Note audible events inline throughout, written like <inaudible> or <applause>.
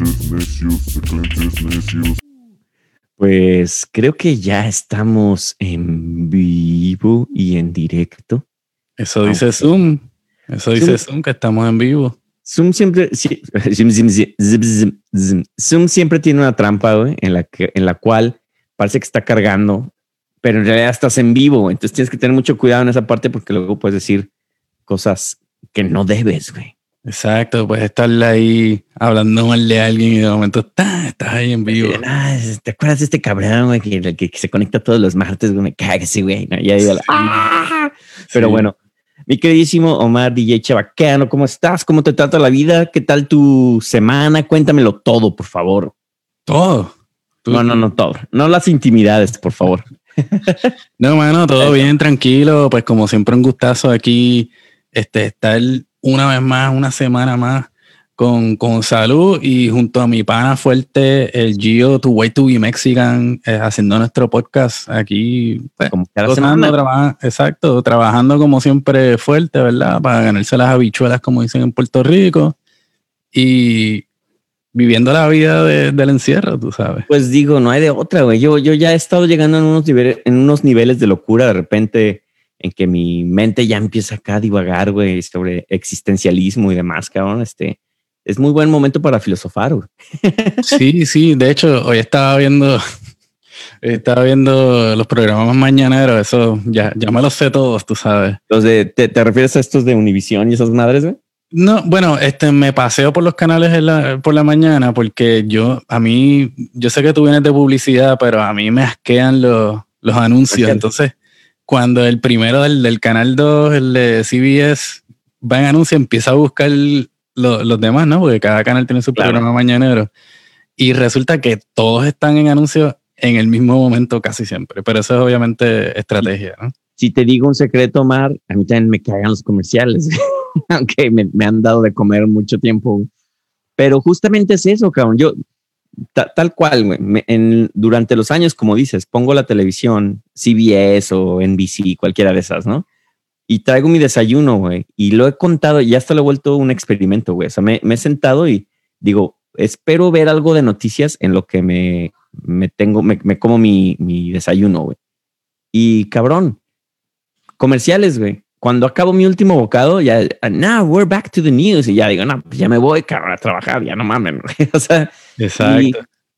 necios, necios. Pues creo que ya estamos en vivo y en directo. Eso dice Zoom. Eso dice Zoom, que estamos en vivo. Zoom siempre, sí. <laughs> Zoom siempre tiene una trampa güey, en la que, en la cual parece que está cargando, pero en realidad estás en vivo. Entonces tienes que tener mucho cuidado en esa parte porque luego puedes decir cosas que no debes, güey. Exacto, puedes estar ahí hablando mal de alguien y de momento está, estás ahí en vivo. ¿Te acuerdas de este cabrón, güey, que, que, que se conecta todos los martes? Güey, me caga ese güey. ¿no? Y ahí, Sí. ¡ah! Pero Sí. bueno, mi queridísimo Omar DJ Chabacano, ¿cómo estás? ¿Cómo te trata la vida? ¿Qué tal tu semana? Cuéntamelo todo, por favor. Todo. Tú- No, no, no todo. No las intimidades, por favor. No, mano, todo bien, tranquilo. Pues como siempre, un gustazo aquí, este, estar una vez más, una semana más con, con salud y junto a mi pana fuerte, el Gio, Tu Way to Be Mexican, eh, haciendo nuestro podcast aquí. Pues, Como semana. traba- exacto, trabajando como siempre fuerte, ¿verdad? Para ganarse las habichuelas, como dicen en Puerto Rico. Y viviendo la vida de- del encierro, tú sabes. Pues digo, no hay de otra, güey. Yo, yo ya he estado llegando en unos, niveles, en unos niveles de locura de repente en que mi mente ya empieza acá a divagar, güey, sobre existencialismo y demás, cabrón. Este es muy buen momento para filosofar, güey. <laughs> Sí, sí, de hecho, hoy estaba viendo, estaba viendo los programas mañaneros, eso ya, ya me los sé todos, tú sabes. Los de, ¿te, te refieres a estos de Univisión y esas madres, güey? No, bueno, este me paseo por los canales en la- por la mañana porque yo, a mí, yo sé que tú vienes de publicidad, pero a mí me asquean los, los anuncios. Entonces, cuando el primero del, del canal 2, el de CBS, va en anuncio, empieza a buscar lo- los demás, ¿no? Porque cada canal tiene su Claro. programa mañanero. Y resulta que todos están en anuncios en el mismo momento casi siempre. Pero eso es obviamente estrategia, ¿no? Si te digo un secreto, Omar, a mí también me cagan los comerciales, <laughs> aunque me, me han dado de comer mucho tiempo. Pero justamente es eso, cabrón. Yo, ta- tal cual, güey, durante los años, como dices, pongo la televisión, CBS o NBC, cualquiera de esas, ¿no? Y traigo mi desayuno, güey, y lo he contado, y hasta lo he vuelto un experimento, güey. O sea, me, me he sentado y digo, espero ver algo de noticias en lo que me, me tengo, me, me como mi, mi desayuno, güey. Y cabrón, comerciales, güey. Cuando acabo mi último bocado, ya, now we're back to the news. Y ya digo, no, pues ya me voy, cabrón, a trabajar, ya no mamen. <laughs> O sea,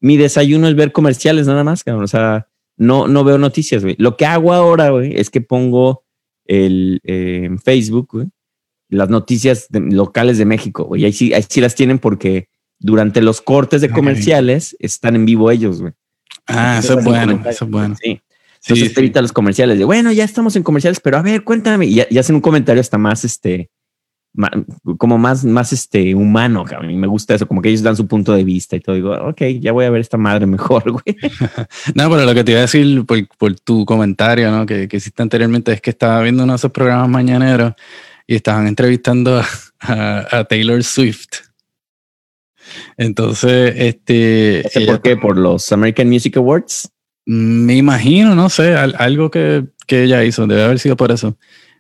mi desayuno es ver comerciales nada más, cabrón. O sea, no, no veo noticias, güey. Lo que hago ahora, güey, es que pongo el, eh, en Facebook, güey, las noticias de- locales de México, güey. Ahí sí, ahí sí las tienen porque durante los cortes de comerciales están en vivo ellos, güey. Ah, eso es bueno, eso es bueno. Sí. Entonces Sí, te evita los comerciales de bueno, ya estamos en comerciales, pero a ver, cuéntame. Y, y hacen un comentario hasta más este, como más, más este humano. cabrón. Y me gusta eso, como que ellos dan su punto de vista y todo. Digo, ok, ya voy a ver esta madre mejor, <laughs> güey. <laughs> No, pero lo que te iba a decir por, por tu comentario, ¿no? Que, que hiciste anteriormente, es que estaba viendo uno de esos programas mañaneros y estaban entrevistando a, a- a Taylor Swift. Entonces, este, ¿Ese ella- ¿Por qué? Por los American Music Awards. Me imagino, no sé, al- algo que, que ella hizo, debe haber sido por eso.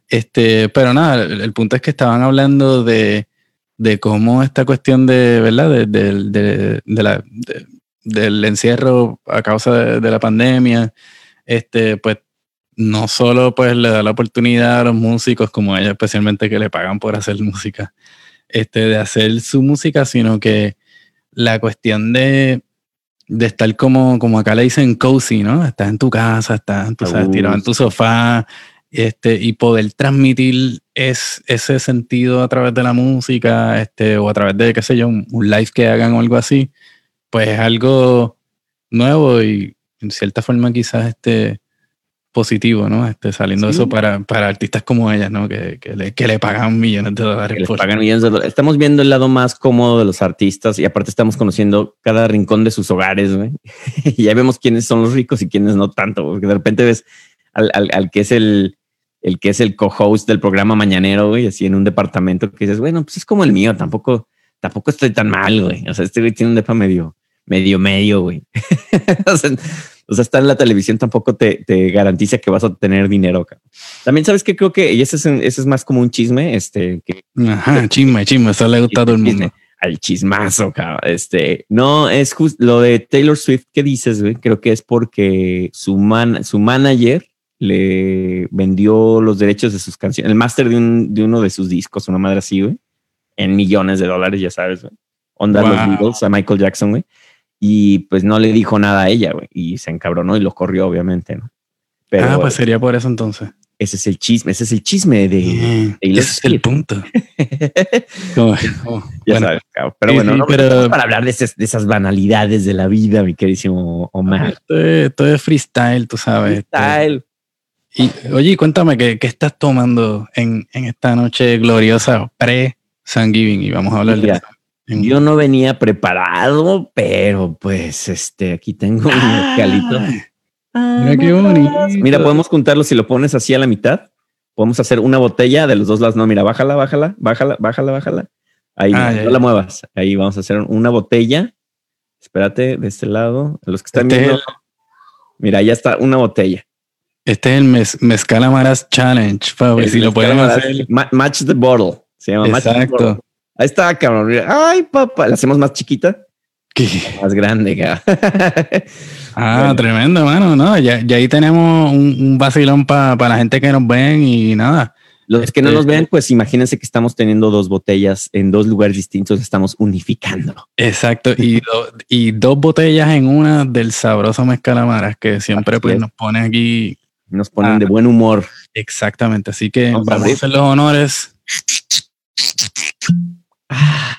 Este, pero nada, el, punto es que estaban hablando de, de cómo esta cuestión de, ¿verdad? Del encierro a causa de, de la pandemia, este, pues no solo pues le da la oportunidad a los músicos como ella, especialmente que le pagan por hacer música, este, de hacer su música, sino que la cuestión de, de estar como, como acá le dicen cozy, ¿no? Estás en tu casa, estás tú sabes, tirado en tu sofá, este, y poder transmitir es, ese sentido a través de la música, este, o a través de, qué sé yo, un, un live que hagan o algo así, pues es algo nuevo y en cierta forma quizás este positivo, ¿no? Este, saliendo Sí. eso para, para artistas como ella, ¿no? Que, que, le, que le pagan millones de dólares que les pagan millones de dólares. Estamos viendo el lado más cómodo de los artistas y aparte estamos conociendo cada rincón de sus hogares, güey. <laughs> y ya vemos quiénes son los ricos y quiénes no tanto, porque de repente ves al, al- al que es el, el que es el co-host del programa mañanero, güey, así en un departamento que dices, bueno, pues es como el mío, tampoco, tampoco estoy tan mal, güey. O sea, este güey tiene un depa medio, medio, medio, güey. <laughs> o, sea, o sea, estar en la televisión tampoco te, te garantiza que vas a tener dinero. cabrón. También sabes que creo que, y ese es, un- ese es más como un chisme, este, que Ajá, chisme, chisme, eso le gusta a todo el mundo. al chismazo, cabrón. Este, no, es justo lo de Taylor Swift que dices, güey. Creo que es porque su, man, su manager le vendió los derechos de sus canciones, el máster de, un, de uno de sus discos, una madre así, güey, en millones de dólares, ya sabes, güey. Onda los Wow. Beatles a Michael Jackson, güey. Y pues no le dijo nada a ella, güey. Y se encabronó y lo corrió, obviamente, ¿no? Pero ah, pues sería por eso entonces. ese es el chisme, ese es el chisme de Mm, Taylor ese es el punto. <laughs> Ya bueno, sabes, cabrón. Pero sí, bueno, sí, no, pero- para hablar de esas, de esas banalidades de la vida, mi queridísimo Omar. es, esto es freestyle, tú sabes. este. Style. Y, oye, cuéntame, ¿qué, qué estás tomando en, en esta noche gloriosa pre-Thanksgiving? Y vamos a hablar Mira, de eso. Yo no venía preparado, pero pues este, aquí tengo un mezcalito. Mira qué bonito. Mira, podemos juntarlo si lo pones así a la mitad. Podemos hacer una botella de los dos lados. No, mira, bájala, bájala, bájala, bájala, bájala. Ahí, Ah, no ya, la muevas. Ahí vamos a hacer una botella. Espérate, de este lado. Los que están Este es viendo. Mira, ya está una botella. Este es el mez, Mezcal Amaras Challenge, Fabi, El si lo mezcal hacer. Ma- match the bottle. Se llama Match the Exacto. Bottle. Ahí está, cabrón. Ay, papá. La hacemos más chiquita, ¿Qué? más grande, cabrón. <laughs> Ah, Bueno. tremendo, mano. No, ya, ya ahí tenemos un, un vacilón para la gente que nos ven y nada. Los que no Este- nos ven, pues imagínense que estamos teniendo dos botellas en dos lugares distintos. Estamos unificando. Exacto. Y, do- y dos botellas en una del sabroso Mezcal Amaras que siempre pues, es. nos pone aquí. Nos ponen Ah. de buen humor. Exactamente. Así que Vamos vamos, a hacer los honores. Ah,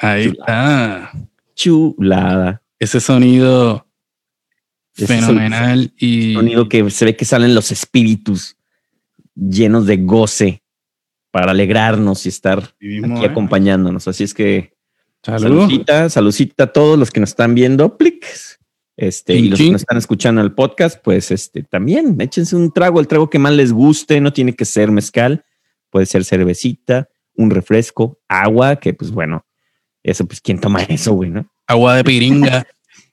Ahí Chulada. está. chulada. Ese sonido Ese fenomenal y Sonido que se ve que salen los espíritus llenos de goce para alegrarnos y estar aquí ¿eh? acompañándonos. Así es que Salud. saludcita a todos los que nos están viendo. Plics. Este, y Chin, los que nos están escuchando el podcast, pues este también échense un trago, el trago que más les guste, no tiene que ser mezcal, puede ser cervecita, un refresco, agua, que pues bueno, eso pues quién toma <laughs> eso, güey, ¿no? Agua de piringa.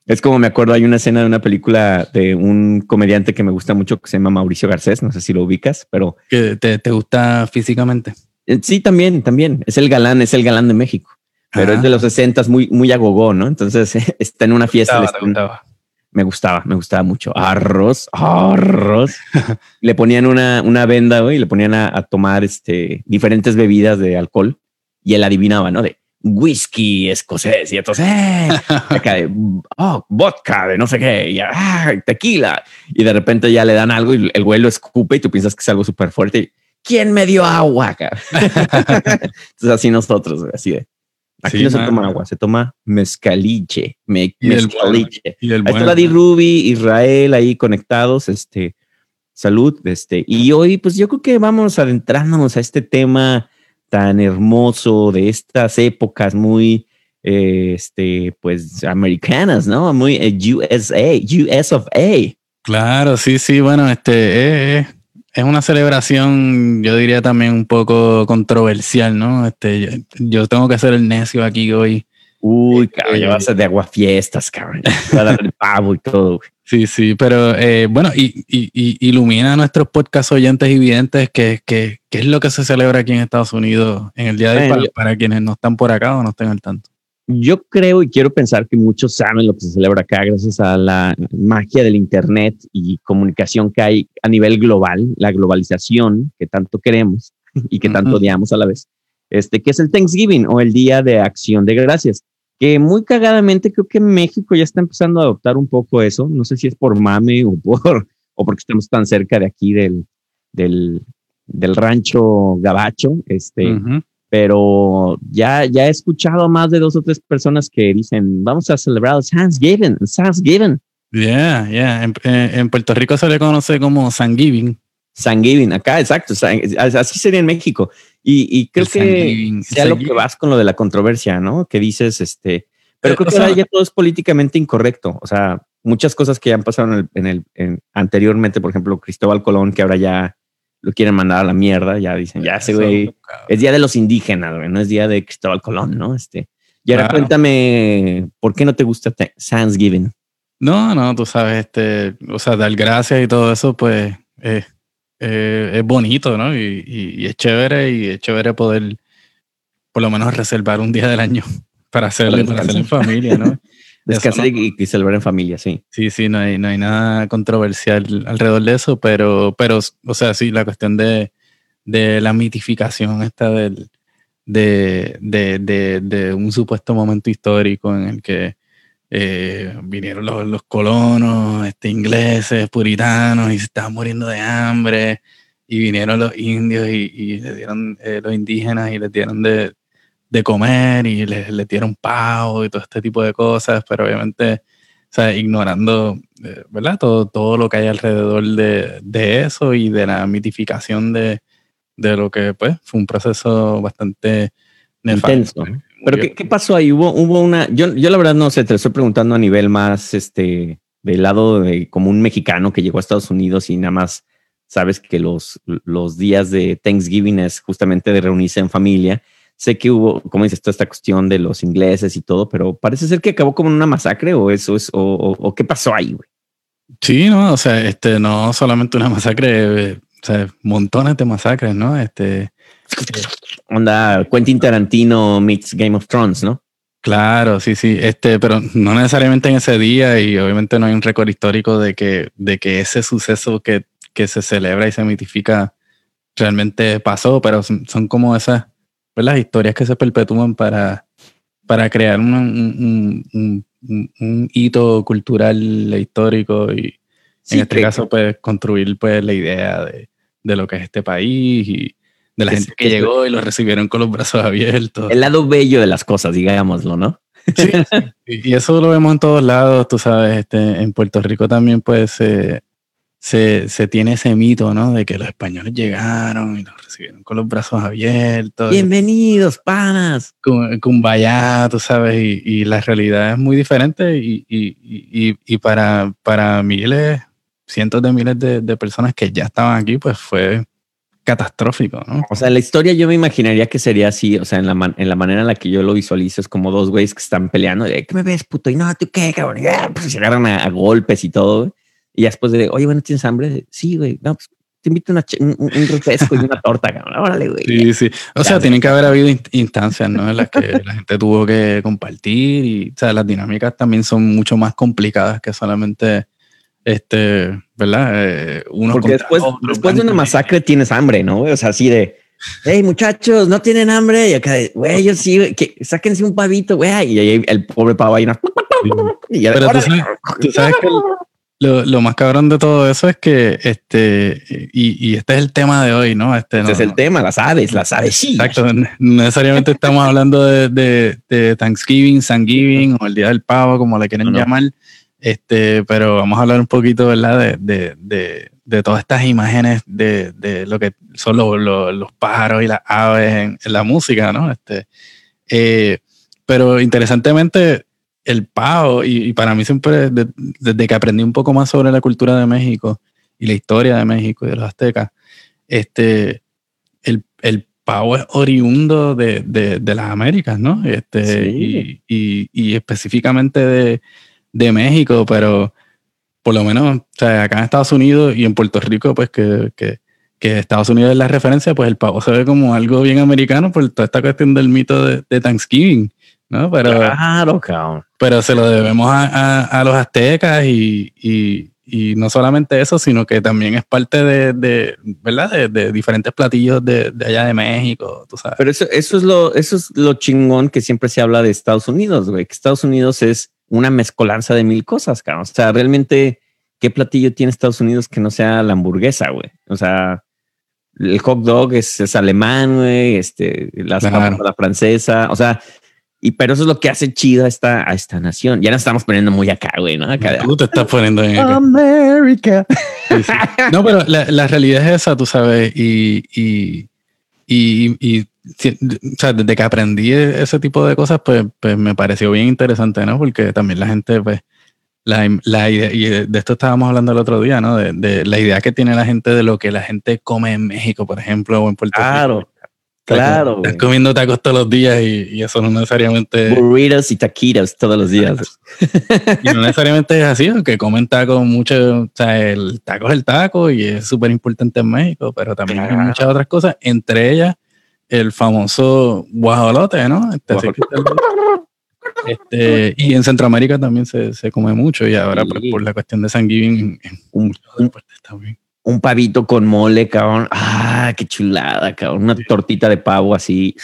Es como me acuerdo, hay una escena de una película de un comediante que me gusta mucho que se llama Mauricio Garcés, no sé si lo ubicas, pero que te, te gusta físicamente. eh, sí, también, también, es el galán, es el galán de México, pero Ah. es de los 60 muy, muy agogó, ¿no? Entonces <laughs> está en una fiesta, gustaba. Me gustaba, me gustaba mucho. Arroz, arroz. <laughs> le ponían una, una venda, güey, y le ponían a, a tomar este, diferentes bebidas de alcohol y él adivinaba, ¿no? De whisky escocés y entonces, eh, acá de, oh, vodka de no sé qué, y ah, tequila. Y de repente ya le dan algo y el güey lo escupe y tú piensas que es algo súper fuerte. y, ¿Quién me dio agua? cabrón?" <laughs> Entonces así nosotros, güey, así de. Aquí Sí, no se toma agua, se toma mezcaliche. me- Y el bueno. mezcaliche. Y el Ahí está la Di Ruby, Israel ahí conectados, este, salud, este, y hoy pues yo creo que vamos adentrándonos a este tema tan hermoso de estas épocas muy, eh, este, pues americanas, ¿no? Muy eh, USA, US of A. Claro, sí, sí, bueno, este eh, eh, es una celebración, yo diría también un poco controversial, ¿no? Este, yo, yo tengo que hacer el necio aquí hoy. Uy, cabrón, Eh, ya va a ser de aguafiestas, cabrón. Va a dar el pavo y todo. <laughs> Sí, sí, pero eh, bueno, y, y- y ilumina a nuestros podcast oyentes y videntes que, que, que es lo que se celebra aquí en Estados Unidos en el día de hoy para, yo- para quienes no están por acá o no estén al tanto. Yo creo y quiero pensar que muchos saben lo que se celebra acá gracias a la magia del Internet y comunicación que hay a nivel global, la globalización que tanto queremos y que tanto odiamos a la vez, este, que es el Thanksgiving o el Día de Acción de Gracias, que muy cagadamente creo que México ya está empezando a adoptar un poco eso, no sé si es por mame o, por, o porque estamos tan cerca de aquí del, del, del rancho gabacho, este, Ujú. Pero ya, ya he escuchado a más de dos o tres personas que dicen, vamos a celebrar el Thanksgiving, Thanksgiving, Yeah, yeah. En, en- Puerto Rico se le conoce como Thanksgiving. Thanksgiving, acá, exacto, San- así sería en México. Y, y creo El que sea lo que vas con lo de la controversia, ¿no? Que dices, este, pero Eh, creo o que ahora sea- ya todo es políticamente incorrecto. O sea, muchas cosas que ya han pasado en el, en el en- anteriormente, por ejemplo, Cristóbal Colón, que ahora ya lo quieren mandar a la mierda, ya dicen, ya ese güey es día de los indígenas, güey, no es día de Cristóbal Colón, ¿no? Este, y ahora Claro. cuéntame, ¿por qué no te gusta Th- Thanksgiving? No, no, tú sabes, este, o sea, dar gracias y todo eso, pues eh, eh, es bonito, ¿no? Y, y- y es chévere y es chévere poder por lo menos reservar un día del año <laughs> para hacerlo, para hacerlo en familia, ¿no? <laughs> Descansar y, y, celebrar en familia, sí. Sí, sí, no hay, no hay nada controversial alrededor de eso, pero, pero, o sea, sí, la cuestión de, de la mitificación esta del, de, de, de, de, un supuesto momento histórico en el que eh, vinieron los, los, colonos este, ingleses, puritanos, y se estaban muriendo de hambre, y vinieron los indios y, y le dieron eh, los indígenas y les dieron de, de comer y les, les, dieron pavo y todo este tipo de cosas, pero obviamente, o sea, ignorando, eh, ¿verdad? Todo, todo lo que hay alrededor de, de eso y de la mitificación de, de lo que pues fue un proceso bastante intenso. Pero ¿qué, ¿qué, pasó ahí? Hubo, hubo una, yo, yo la verdad no sé, te lo estoy preguntando a nivel más, este, del lado de como un mexicano que llegó a Estados Unidos y nada más sabes que los, los días de Thanksgiving es justamente de reunirse en familia. Sé que hubo, como dices, toda esta cuestión de los ingleses y todo, pero parece ser que acabó como una masacre o eso es, o, o, o qué pasó ahí, güey. Sí, no, o sea, este, no solamente una masacre, o sea, montones de masacres, ¿no? Este. Onda Quentin Tarantino meets Game of Thrones, ¿no? Claro, sí, sí, este, pero no necesariamente en ese día y obviamente no hay un récord histórico de que, de que ese suceso que que se celebra y se mitifica realmente pasó, pero son, son como esas pues, las historias que se perpetúan para, para crear un, un, un, un hito cultural e histórico y sí, en este caso pues construir pues la idea de, de, lo que es este país y de la es, gente que llegó y lo recibieron con los brazos abiertos. El lado bello de las cosas, digámoslo, ¿no? Sí, <laughs> y eso lo vemos en todos lados, tú sabes, este, en Puerto Rico también pues eh, se, se, tiene ese mito, ¿no? De que los españoles llegaron y los recibieron con los brazos abiertos. Bienvenidos, panas. Con, con vaya, tú sabes, y, y, la realidad es muy diferente y, y, y, para, para miles, cientos de miles de, de, personas que ya estaban aquí, pues fue catastrófico, ¿no? O sea, la historia yo me imaginaría que sería así, o sea, en la, man, en la manera en la que yo lo visualizo es como dos güeyes que están peleando, de, ¿qué me ves, puto? Y no, ¿tú qué, cabrón? Y, pues se agarran a, a golpes y todo, y después de, oye, bueno, ¿tienes hambre? Sí, güey. No, pues te invito una un, un, refresco y una torta, cabrón. Órale, güey. Sí, sí. O sea, tienen que haber habido instancias, ¿no? En las que la gente tuvo que compartir y, o sea, las dinámicas también son mucho más complicadas que solamente, este, ¿verdad? Eh, uno Porque después, otro, después de una masacre tienes hambre, ¿no? O sea, así de, hey, muchachos, no tienen hambre. Y acá, güey, yo sí, que sáquense un pavito, güey. Y ahí el pobre pavo ahí. <laughs> Y ya, Pero tú sabes, tú sabes que el, lo, lo, más cabrón de todo eso es que, este, y, y este es el tema de hoy, ¿no? Este, no, este es el tema, las aves, las aves, sí. Exacto, no necesariamente estamos hablando de, de, de, Thanksgiving, Thanksgiving o el Día del Pavo, como le quieren llamar, este, pero vamos a hablar un poquito, ¿verdad? De, de, de, de todas estas imágenes de, de lo que son los, los, los pájaros y las aves en, en, la música, ¿no? Este, eh, pero interesantemente, el pavo, y, y, para mí siempre, de, desde que aprendí un poco más sobre la cultura de México y la historia de México y de los aztecas, este, el, el pavo es oriundo de, de, de, las Américas, ¿no? Este, sí. y, y, y, específicamente de, de, México, pero por lo menos, o sea, acá en Estados Unidos y en Puerto Rico, pues que, que, que Estados Unidos es la referencia, pues el pavo se ve como algo bien americano por toda esta cuestión del mito de, de Thanksgiving. ¿No? Pero, claro, cabrón. Pero se lo debemos a, a, a los aztecas y, y, y, no solamente eso, sino que también es parte de, de ¿verdad? De, de, diferentes platillos de, de, allá de México, tú sabes. Pero eso, eso, es lo, eso es lo chingón que siempre se habla de Estados Unidos, güey, que Estados Unidos es una mezcolanza de mil cosas, cabrón. O sea, realmente, ¿qué platillo tiene Estados Unidos que no sea la hamburguesa, güey? O sea, el hot dog es, es alemán, güey, este, claro. la francesa, o sea, y pero eso es lo que hace chido a esta, a esta nación. Ya nos estamos poniendo muy acá, güey, ¿no? Acá, Tú te estás poniendo en acá. América. Sí, sí. No, pero la, la, realidad es esa, tú sabes, y, y, y, y, o sea, desde que aprendí ese tipo de cosas, pues, pues me pareció bien interesante, ¿no? Porque también la gente, pues, la, la idea, y de esto estábamos hablando el otro día, ¿no? De, de, la idea que tiene la gente de lo que la gente come en México, por ejemplo, o en Puerto claro. Rico. Claro. Estás comiendo tacos todos los días y, y, eso no necesariamente. <laughs> Burritos y taquitos todos los días. y no necesariamente es así, que comen tacos mucho. O sea, el taco es el taco y es súper importante en México, pero también claro. hay muchas otras cosas, entre ellas el famoso guajolote, ¿no? Este, Este, y en Centroamérica también se, se come mucho y ahora pues, Sí. por la cuestión de San Giving, Un, un, está bien. Un pavito con mole, cabrón. Ah, qué chulada, cabrón. Una tortita de pavo así,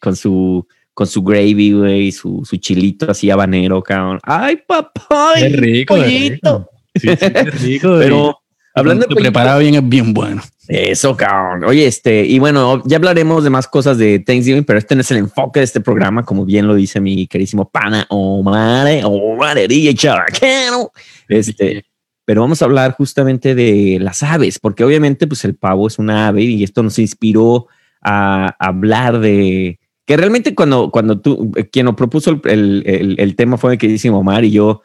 con su, con su gravy, güey, su, su chilito así habanero, cabrón. Ay, papá. Es rico, es rico. Sí, sí, es <laughs> rico. Pero hablando de pollito, preparado bien es bien bueno. Eso, cabrón. Oye, este, y bueno, ya hablaremos de más cosas de Thanksgiving, pero este no es el enfoque de este programa, como bien lo dice mi querísimo pana Omar, Omar Erilla Chabacano. Este, pero vamos a hablar justamente de las aves, porque obviamente, pues el pavo es una ave y esto nos inspiró a hablar de que realmente cuando, cuando tú, eh, quien nos propuso el, el, el- el tema fue el queridísimo Omar y yo,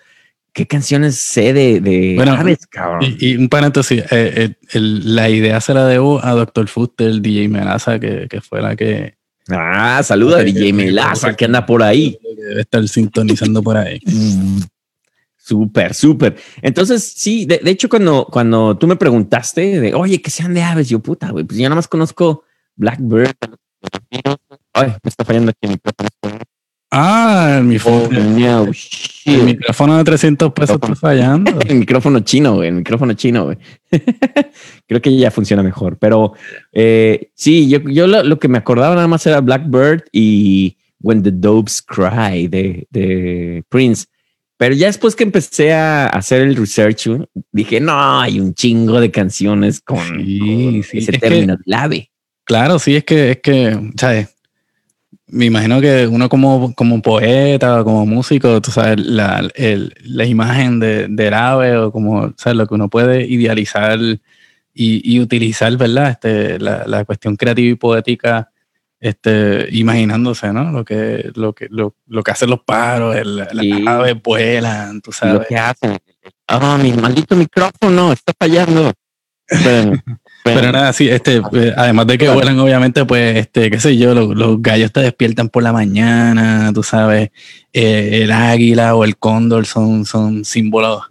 ¿qué canciones sé de, de Bueno, aves, cabrón? Y, y un paréntesis, eh, eh, el- la idea se la debo a Dr. Fuster, el DJ Melaza, que, que fue la que Ah, saluda a DJ Melaza que anda por ahí. que debe estar sintonizando por ahí. <laughs> Súper, súper. Entonces, sí, de, de hecho, cuando, cuando tú me preguntaste de, oye, que sean de aves, yo puta, güey, pues yo nada más conozco Blackbird. Ay, me está fallando aquí el micrófono. Ah, el, micrófono- Oh, no, el micrófono de 300 pesos está fallando. <laughs> El micrófono chino, güey, el micrófono chino, güey. <laughs> Creo que ya funciona mejor, pero eh, sí, yo, yo lo, lo que me acordaba nada más era Blackbird y When the Doves Cry de, de Prince. Pero ya después que empecé a hacer el research, dije, no, hay un chingo de canciones con, Sí, con sí, ese es término del ave. Claro, sí, es que, es que, ¿sabes? Me imagino que uno como, como poeta o como músico, tú sabes, la, el- la imagen de, del ave o como, ¿sabes? Lo que uno puede idealizar y, y utilizar, ¿verdad? Este, la, la cuestión creativa y poética, este, imaginándose, ¿no? Lo que, lo que, lo, lo que hacen los pájaros, el- las aves vuelan, tú lo sabes. que hacen. Ah, mi maldito micrófono está fallando. <laughs> Pero nada, sí, este, eh, además de que vuelan, obviamente, pues, este, qué sé yo, los, los gallos te despiertan por la mañana, tú sabes, eh, el águila o el cóndor son, son símbolos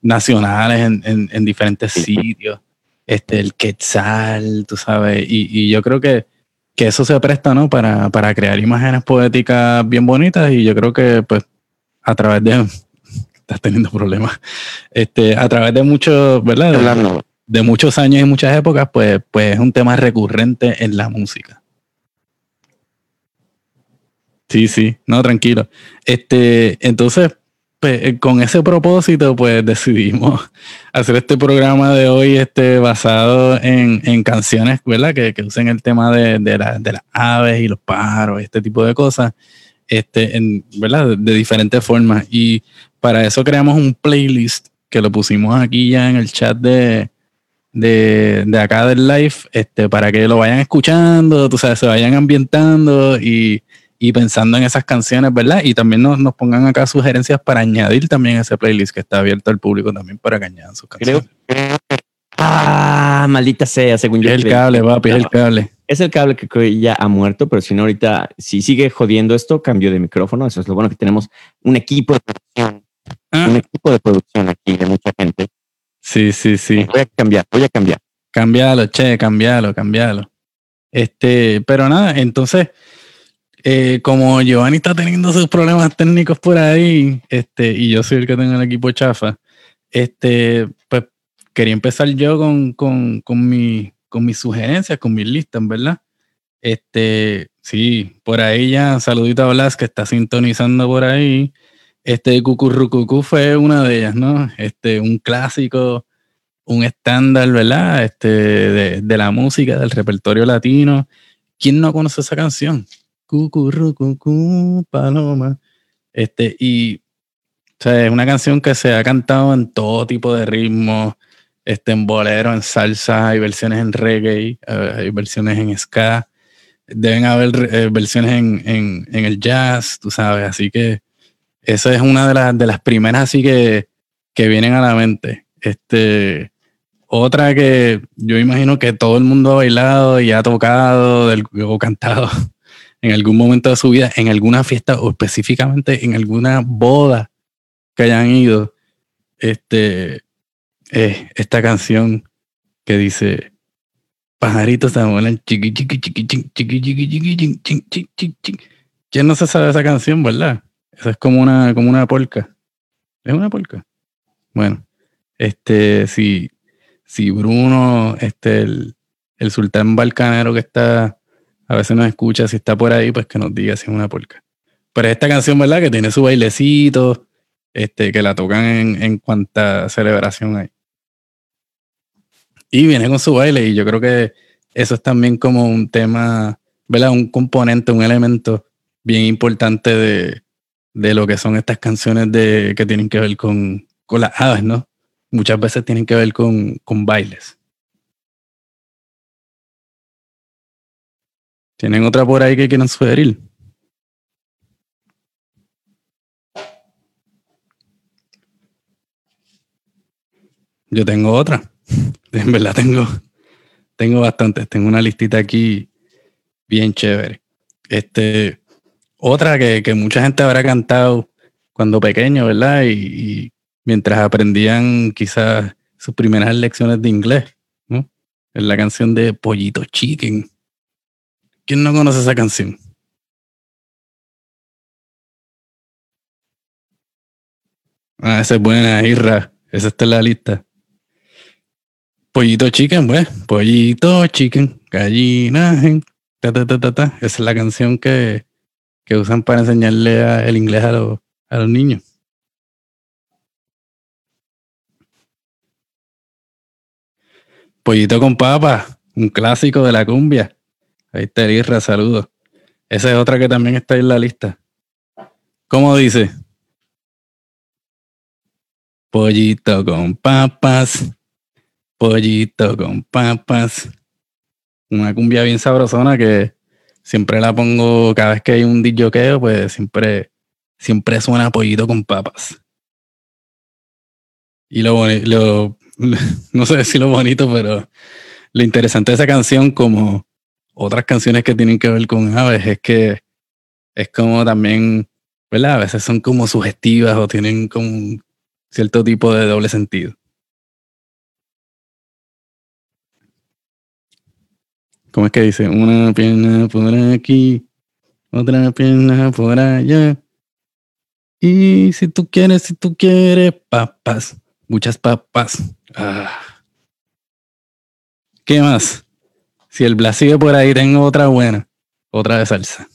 nacionales en, en- en diferentes Sí. sitios, este, el quetzal, tú sabes, y, y yo creo que, que eso se presta, ¿no? Para, para crear imágenes poéticas bien bonitas y yo creo que, pues, a través de, <laughs> estás teniendo problemas, este, a través de muchos, ¿verdad? De- Hablando, de muchos años y muchas épocas, pues, pues es un tema recurrente en la música. Sí, sí, no, tranquilo. Este, entonces, pues, eh, con ese propósito, pues decidimos <laughs> hacer este programa de hoy, este, basado en, en canciones, ¿verdad? Que, que usen el tema de, de, de las aves y los pájaros, este tipo de cosas, este, ¿verdad? De, diferentes formas. Y para eso creamos un playlist que lo pusimos aquí ya en el chat de, de, de acá del live, este, para que lo vayan escuchando, tú sabes, se vayan ambientando y, y pensando en esas canciones, ¿verdad? Y también nos, nos pongan acá sugerencias para añadir también ese playlist que está abierto al público también para que añadan sus creo, canciones. creo que- Ah, maldita sea, según yo. Es el cable, papi, es el cable. Es el cable que creo que ya ha muerto, pero si no, ahorita, si sigue jodiendo esto, cambio de micrófono. Eso es lo bueno que tenemos un equipo de producción, Ah, un equipo de producción aquí de mucha gente. sí, sí, sí. Voy a cambiar, voy a cambiar. Cambialo, che, cambialo, cambialo. Este, pero nada, entonces, eh, como Giovanni está teniendo sus problemas técnicos por ahí, este, y yo soy el que tengo el equipo chafa, este, pues quería empezar yo con, con, con, mi, con mis sugerencias, con mis listas, ¿verdad? Este, sí, por ahí ya, saludito a Blas que está sintonizando por ahí. Este, Cucurrucucú fue una de ellas, ¿no? Este, un clásico un estándar, ¿verdad? Este, de, de la música, del repertorio latino. ¿Quién no conoce esa canción? Cucurrucucú, paloma. Este, y o sea, es una canción que se ha cantado en todo tipo de ritmos, este, en bolero, en salsa, hay versiones en reggae, hay versiones en ska, deben haber eh, versiones en, en, en el jazz, tú sabes, así que esa es una de, las de las primeras así que, que vienen a la mente. Este, otra que yo imagino que todo el mundo ha bailado y ha tocado o cantado <laughs> en algún momento de su vida, en alguna fiesta o específicamente en alguna boda que hayan ido. Este, es esta canción que dice pajaritos se vuelan chiqui chiqui chiqui chiqui chiqui chiqui chin, chin, chin, chin". ¿Quién no se sabe esa canción, verdad? Eso es como una, como una polca. ¿Es una polca? Bueno, este, si, si Bruno, este, el, el sultán balcanero que está, a veces nos escucha, si está por ahí, pues que nos diga si es una polca. Pero esta canción, ¿verdad? Que tiene su bailecito, este, que la tocan en, en cuanta celebración hay. Y viene con su baile, y yo creo que eso es también como un tema, ¿verdad? Un componente, un elemento bien importante de, de lo que son estas canciones de, que tienen que ver con, con las aves, ¿no? Muchas veces tienen que ver con, con bailes. ¿Tienen otra por ahí que quieran sugerir? Yo tengo otra. <laughs> En verdad tengo, tengo bastantes. Tengo una listita aquí bien chévere. Este, otra que, mucha gente habrá cantado cuando pequeño, ¿verdad? Y, y mientras aprendían quizás sus primeras lecciones de inglés, ¿no? Es la canción de Pollito Chicken. ¿Quién no conoce esa canción? Ah, esa es buena, Irra. Esa está en la lista. Pollito Chicken, pues. Pollito Chicken, gallina. Ta, ta, ta, ta, ta. Esa es la canción que, que usan para enseñarle a- el inglés a, los a los niños. Pollito con papa, un clásico de la cumbia. Ahí está el Irra, saludos. Esa es otra que también está en la lista. ¿Cómo dice? Pollito con papas, pollito con papas. Una cumbia bien sabrosona que siempre la pongo cada vez que hay un disjoqueo, pues siempre, siempre suena pollito con papas. Y lo, boni- lo <laughs> no sé si lo bonito, pero lo interesante de esa canción, como otras canciones que tienen que ver con aves, es que es como también, ¿verdad? A veces son como sugestivas o tienen como cierto tipo de doble sentido. ¿Cómo es que dice? Una pierna por aquí, otra pierna por allá. Y si tú quieres, si tú quieres, papas, muchas papas. Ah. ¿Qué más? Si el Blas sigue por ahí, tengo otra buena, otra de salsa.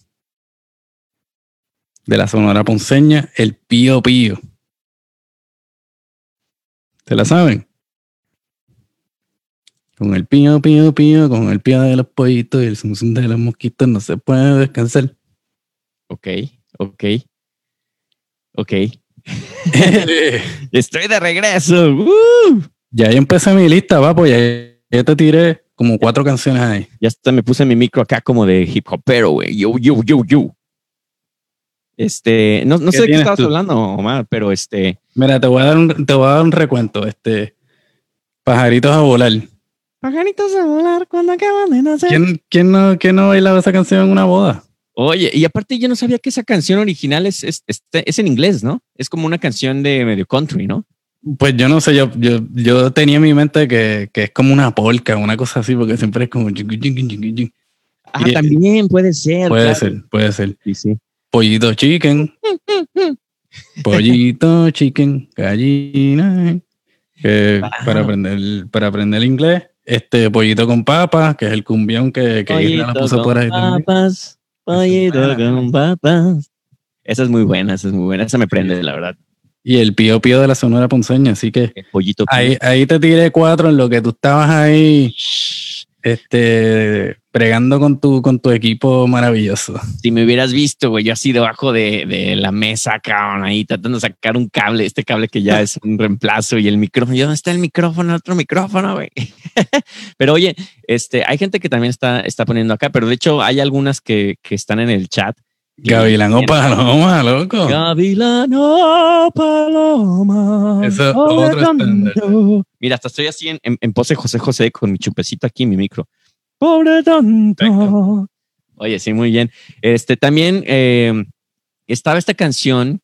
De la Sonora Ponceña, el Pío Pío. ¿Se la saben? Con el pío, pío, pío, con el pío de los pollitos y el zum de los mosquitos no se puede descansar. Ok, ok. Ok. <laughs> Estoy de regreso. ¡Uh! ya ahí empecé mi lista, va, pues ya, ya te tiré como cuatro canciones ahí. Ya hasta me puse mi micro acá como de hip hopero, güey. Yo, yo, yo, yo. Este, no, no ¿Qué sé de qué estabas tú? hablando, Omar, pero este, Mira, te voy a dar un, te voy a dar un recuento. Este, pajaritos a volar. pajaritos a volar cuando acaban de nacer. ¿Quién, quién no, quién no bailaba esa canción en una boda? Oye, y aparte yo no sabía que esa canción original es, es, es, es en inglés, ¿no? Es como una canción de medio country, ¿no? Pues yo no sé, yo, yo, yo tenía en mi mente que, que es como una polca, una cosa así, porque siempre es como. Ah, también puede ser. Puede claro. ser, puede ser. Sí, sí. Pollito chicken. <laughs> Pollito chicken, gallina. Que Wow. para aprender, para aprender inglés, este pollito con papas, que es el cumbión que, que Isra la puso por ahí con también. papas, pollito con papas. Esa es muy buena, esa es muy buena. Esa me prende, la verdad. Y el pío pío de la Sonora Ponceña, así que El pollito. ahí, ahí te tiré cuatro en lo que tú estabas ahí este bregando con tu con tu equipo maravilloso. Si me hubieras visto, güey, yo así debajo de, de la mesa, cabrón, ahí tratando de sacar un cable, este cable que ya es un reemplazo y el micrófono. Yo, ¿dónde está el micrófono? El otro micrófono, güey. <laughs> pero oye, este, hay gente que también está, está poniendo acá, pero de hecho hay algunas que, que están en el chat. Gavilán o Paloma, loco. Gavilano Paloma. Eso es otro estándar. tanto. Mira, hasta estoy así en, en, en pose José José con mi chupecito aquí en mi micro. Pobre tanto. Perfecto. Oye, sí, muy bien. Este también eh, estaba esta canción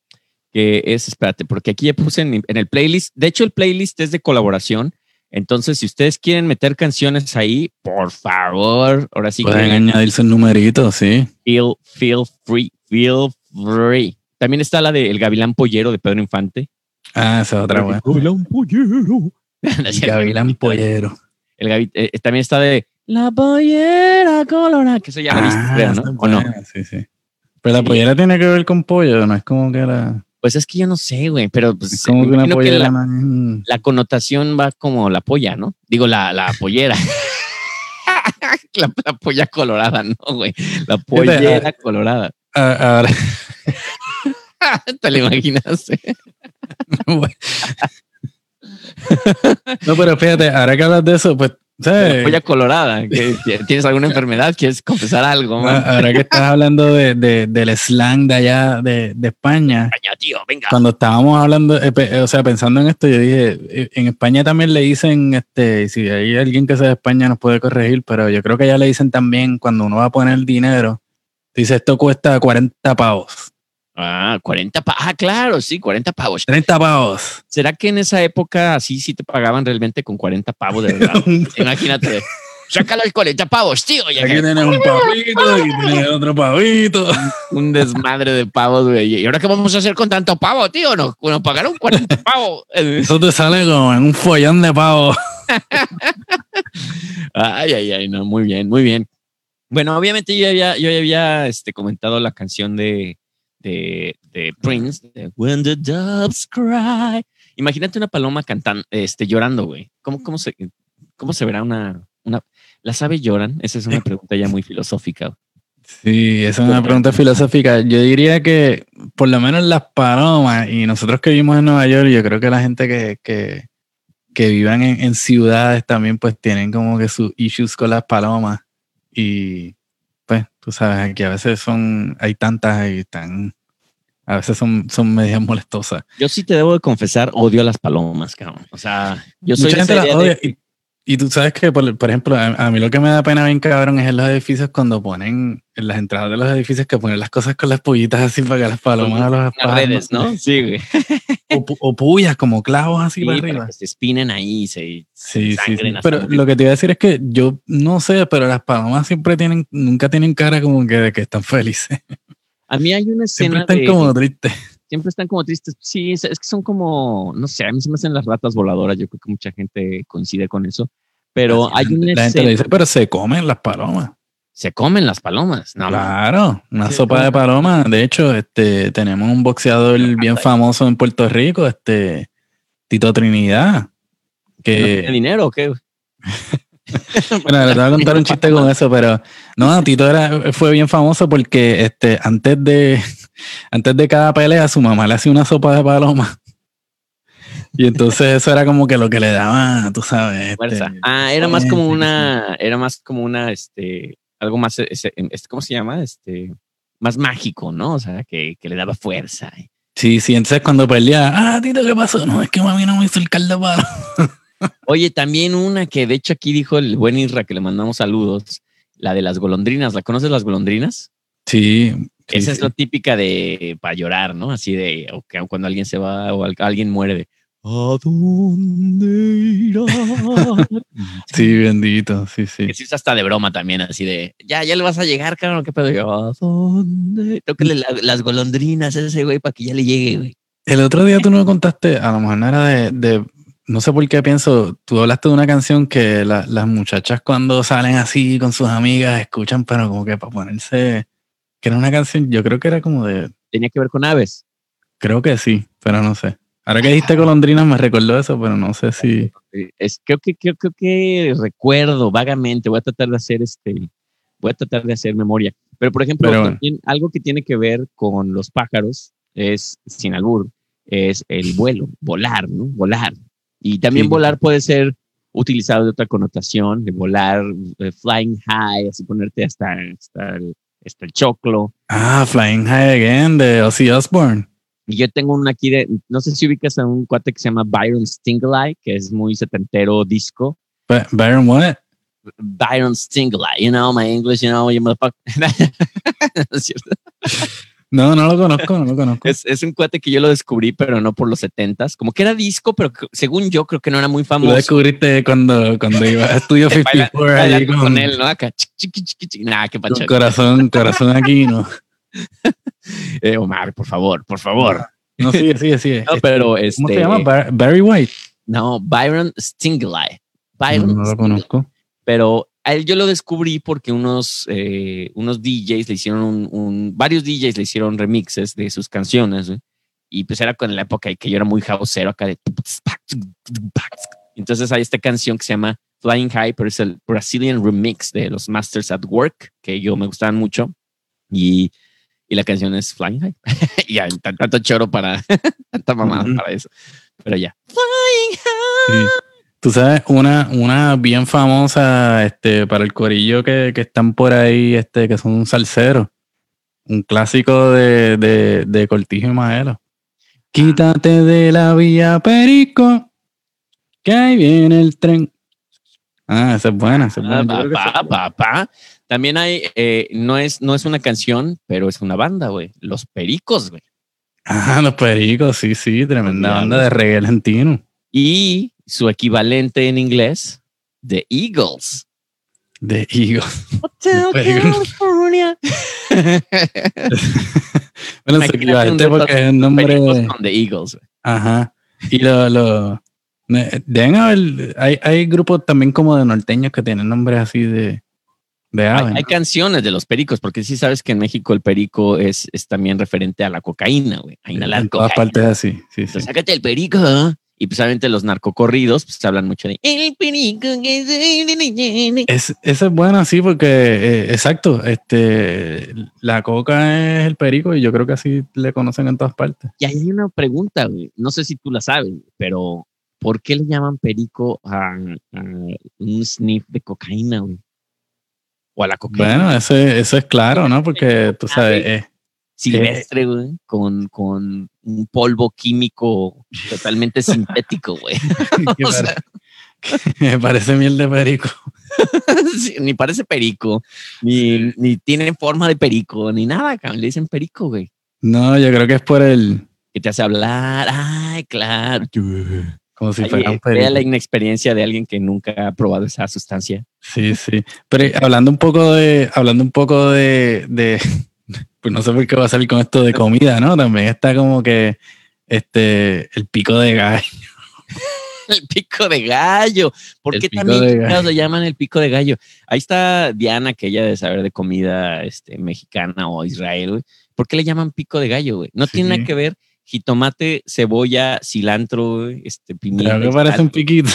que es, espérate, porque aquí ya puse en, en el playlist. De hecho, el playlist es de colaboración. Entonces, si ustedes quieren meter canciones ahí, por favor, ahora sí Pueden que añadirse un numerito, sí. feel, feel free, feel free. También está la de El Gavilán Pollero de Pedro Infante. Ah, esa es otra buena. Gavilán Pollero. <laughs> Gavilán Pollero. El gavi- eh, también está de La Pollera Colorada, que eso ya la viste, Ah, ¿no? ¿O no? Sí, sí. Pero la Sí. pollera tiene que ver con pollo, no es como que la. Pues es que yo no sé, güey, pero pues, como una que pollera. la, connotación va como la polla, ¿no? Digo, la, la pollera. <laughs> la, la polla colorada, no, güey. La pollera colorada. Ah, Ahora, <laughs> ¿Te lo imaginas? <laughs> no, pero fíjate, ahora que hablas de eso, pues, ¿sabes? polla colorada. ¿Qué- ¿Tienes alguna enfermedad? ¿Quieres confesar algo? man? Ah, Ahora que estás hablando de, de- del slang de allá de, de España, Caña, tío, venga. cuando estábamos hablando, eh, o sea, pensando en esto, yo dije, eh, en España también le dicen, este, si hay alguien que sea de España nos puede corregir, pero yo creo que ya le dicen también cuando uno va a poner dinero, dice esto cuesta 40 pavos, Ah, 40 pavos. Ah, claro, sí, 40 pavos. 30 pavos. ¿Será que en esa época así sí te pagaban realmente con 40 pavos de verdad? <laughs> Imagínate. Saca los 40 pavos, tío. Aquí tienes un pavito, aquí tienes otro pavito. un desmadre de pavos, güey. ¿Y ahora qué vamos a hacer con tanto pavo, tío? Nos, nos pagaron 40 <laughs> pavos. Eso te sale como en un follón de pavo. <laughs> Ay, ay, ay, no, muy bien, muy bien. Bueno, obviamente yo ya había, yo ya había este, comentado la canción de, de, de Prince, de When the Doves Cry. Imagínate una paloma cantando, este, llorando, güey. ¿Cómo, cómo, se, ¿Cómo se verá una, una... ¿Las aves lloran? Esa es una pregunta ya muy filosófica. Sí, esa es una pregunta filosófica. Yo diría que por lo menos las palomas, y nosotros que vivimos en Nueva York, yo creo que la gente que, que, que vivan en, en ciudades también pues tienen como que sus issues con las palomas. Y pues tú sabes, aquí a veces son, hay tantas y están, a veces son, son medias molestosas. Yo sí te debo de confesar, odio a las palomas, cabrón. O sea, yo soy Mucha gente las odia. Y, y tú sabes que, por, por ejemplo, a, a mí lo que me da pena bien cabrón es en los edificios cuando ponen, en las entradas de los edificios, que ponen las cosas con las pollitas así para que las palomas a los las redes, ¿no? <laughs> Sí, güey. O, o puyas como clavos así Sí, para para arriba. que se espinen ahí se Sí, sí, sí. Pero lo que te iba a decir es que yo no sé, pero las palomas siempre tienen, nunca tienen cara como que de que están felices. A mí hay una Siempre escena están de- como tristes. siempre están como tristes. Sí, es que son como, no sé, a mí se me hacen las ratas voladoras. Yo creo que mucha gente coincide con eso. Pero hay una La gente le dice, pero se comen las palomas. se comen las palomas. No, Claro, una Sí, sopa de paloma. De hecho, este, tenemos un boxeador bien famoso en Puerto Rico, este, Tito Trinidad. ¿no tiene Que, dinero o qué? <laughs> bueno, les voy a contar un chiste con eso, pero no, Tito era, fue bien famoso porque este, antes de, <laughs> antes de cada pelea, su mamá le hacía una sopa de paloma. Y entonces eso era como que lo que le daba, tú sabes. este, Fuerza. Ah, era más como una, era más como una, este, algo más, este, ¿cómo se llama? Este, más mágico, ¿no? O sea, que, que le daba fuerza. Sí, sí, entonces cuando peleaba, ah, Tito, ¿qué pasó? No, es que mami no me hizo el palo. <laughs> Oye, también una que de hecho aquí dijo el buen Isra, que le mandamos saludos, la de las golondrinas. ¿La conoces las golondrinas? Sí. sí, Esa es la típica de para llorar, ¿no? Así de o que cuando alguien se va o al- alguien muere ¿A dónde irá? <laughs> Sí, bendito, sí, sí. que sí es hasta de broma también, así de ya, ya le vas a llegar, cabrón, qué pedo. Yo, ¿A dónde? Tócale la- las golondrinas a ese güey para que ya le llegue, güey. El otro día tú no me contaste, a lo mejor no era de, de- no sé por qué pienso, tú hablaste de una canción que la- las muchachas cuando salen así con sus amigas escuchan, pero como que para ponerse, que era una canción, yo creo que era como de, Tenía que ver con aves. creo que sí, pero no sé. Ahora que dijiste golondrinas me recordó eso, pero no sé si... Es, creo que creo, creo que recuerdo vagamente. Voy a tratar de hacer este, voy a tratar de hacer memoria. Pero por ejemplo, Pero bueno. también algo que tiene que ver con los pájaros es sin albur, es el vuelo, volar, ¿no? Volar. Y también Sí. volar puede ser utilizado de otra connotación, de volar, eh, flying high, así ponerte hasta, hasta, el, hasta el choclo. Ah, Flying High Again de Ozzy Osbourne. Y yo tengo una aquí de, no sé si ubicas a un cuate que se llama Byron Stingley, que es muy setentero disco. Byron what? Byron Stingley, you know, my English, you know, you motherfucker. <laughs> No. No, lo conozco, no lo conozco. Es, es un cuate que yo lo descubrí, pero no por los setentas. Como que era disco, pero según yo creo que no era muy famoso. lo descubriste cuando, cuando iba a Estudio <laughs> Baila- 54 ahí bailando con, con él, ¿no? Acá, chiqui, chiqui, chiqui, qué con pacha. corazón, corazón aquí, ¿no? <laughs> Eh, Omar, por favor, por favor. No, sigue, sigue, sigue. <laughs> No, pero este, ¿Cómo se llama? Bar- Barry White. No, Byron Stingley. No, Byron no lo Stingley. conozco. Pero a él yo lo descubrí porque unos, eh, unos DJs le hicieron un, un- varios DJs le hicieron remixes de sus canciones, güey. Y pues era con la época en que yo era muy houseero acá de. Entonces hay esta canción que se llama Flying High, pero es el Brazilian remix de los Masters at Work, que yo me gustaban mucho. Y, y la canción es Flying High. <laughs> y tan- tanto choro para <laughs> tanta mamada para eso. Pero ya. Flying High. Sí. Tú sabes, una, una bien famosa este, para el corillo que, que están por ahí, este, que son salseros. Un clásico de, de, de Cortijo y Maelo. Quítate de la vía Perico, que ahí viene el tren. Ah, esa es buena, esa es Ah, buena. Papá, buena. papá. También hay, eh, no, es, no es una canción, pero es una banda, güey. Los Pericos, güey. Ah, los Pericos, sí, sí, tremenda banda de reggae argentino. Y su equivalente en inglés, The Eagles. De Eagles. Hotel. California. <laughs> Bueno, su equivalente porque es el nombre. Pericos con The Eagles, güey. Ajá. Y lo, lo deben haber, hay, hay grupos también como de norteños que tienen nombres así de Hay, canciones de los pericos, porque sí sabes que en México el perico es, es también referente a la cocaína, güey. A inhalar todas cocaína. partes así. Sí, sí. Sácate el perico. ¿eh? Y pues obviamente los narcocorridos, pues hablan mucho de el perico. que Es, ese es bueno así porque, eh, exacto, este, la coca es el perico y yo creo que así le conocen en todas partes. Y hay una pregunta, güey. No sé si tú la sabes, pero ¿por qué le llaman perico a, a un sniff de cocaína, güey? O a la cocaína Bueno, eso, es- eso es claro, ¿no? Porque tú sabes, eh, silvestre, güey, con, con un polvo químico totalmente sintético, güey. <laughs> <laughs> O sea, que parece miel de perico. <laughs> sí, ni parece perico, ni, ni tiene forma de perico, ni nada, cabrón. Le dicen perico, güey. No, yo creo que es por el, Que te hace hablar. Ay, claro. Como si fuera un eh, vea la perico. inexperiencia de alguien que nunca ha probado esa sustancia. Sí, sí. Pero eh, hablando un poco de, hablando un poco de, de, <laughs> pues no sé por qué va a salir con esto de comida, ¿no? También está como que este, el pico de gallo. <laughs> El pico de gallo. ¿Por El qué también lo llaman el pico de gallo? Ahí está Diana, que ella de saber de comida este, mexicana o Israel. güey. ¿Por qué le llaman pico de gallo, güey? No tiene Sí. nada que ver jitomate, cebolla, cilantro, este, pimienta. Que y parece un piquito.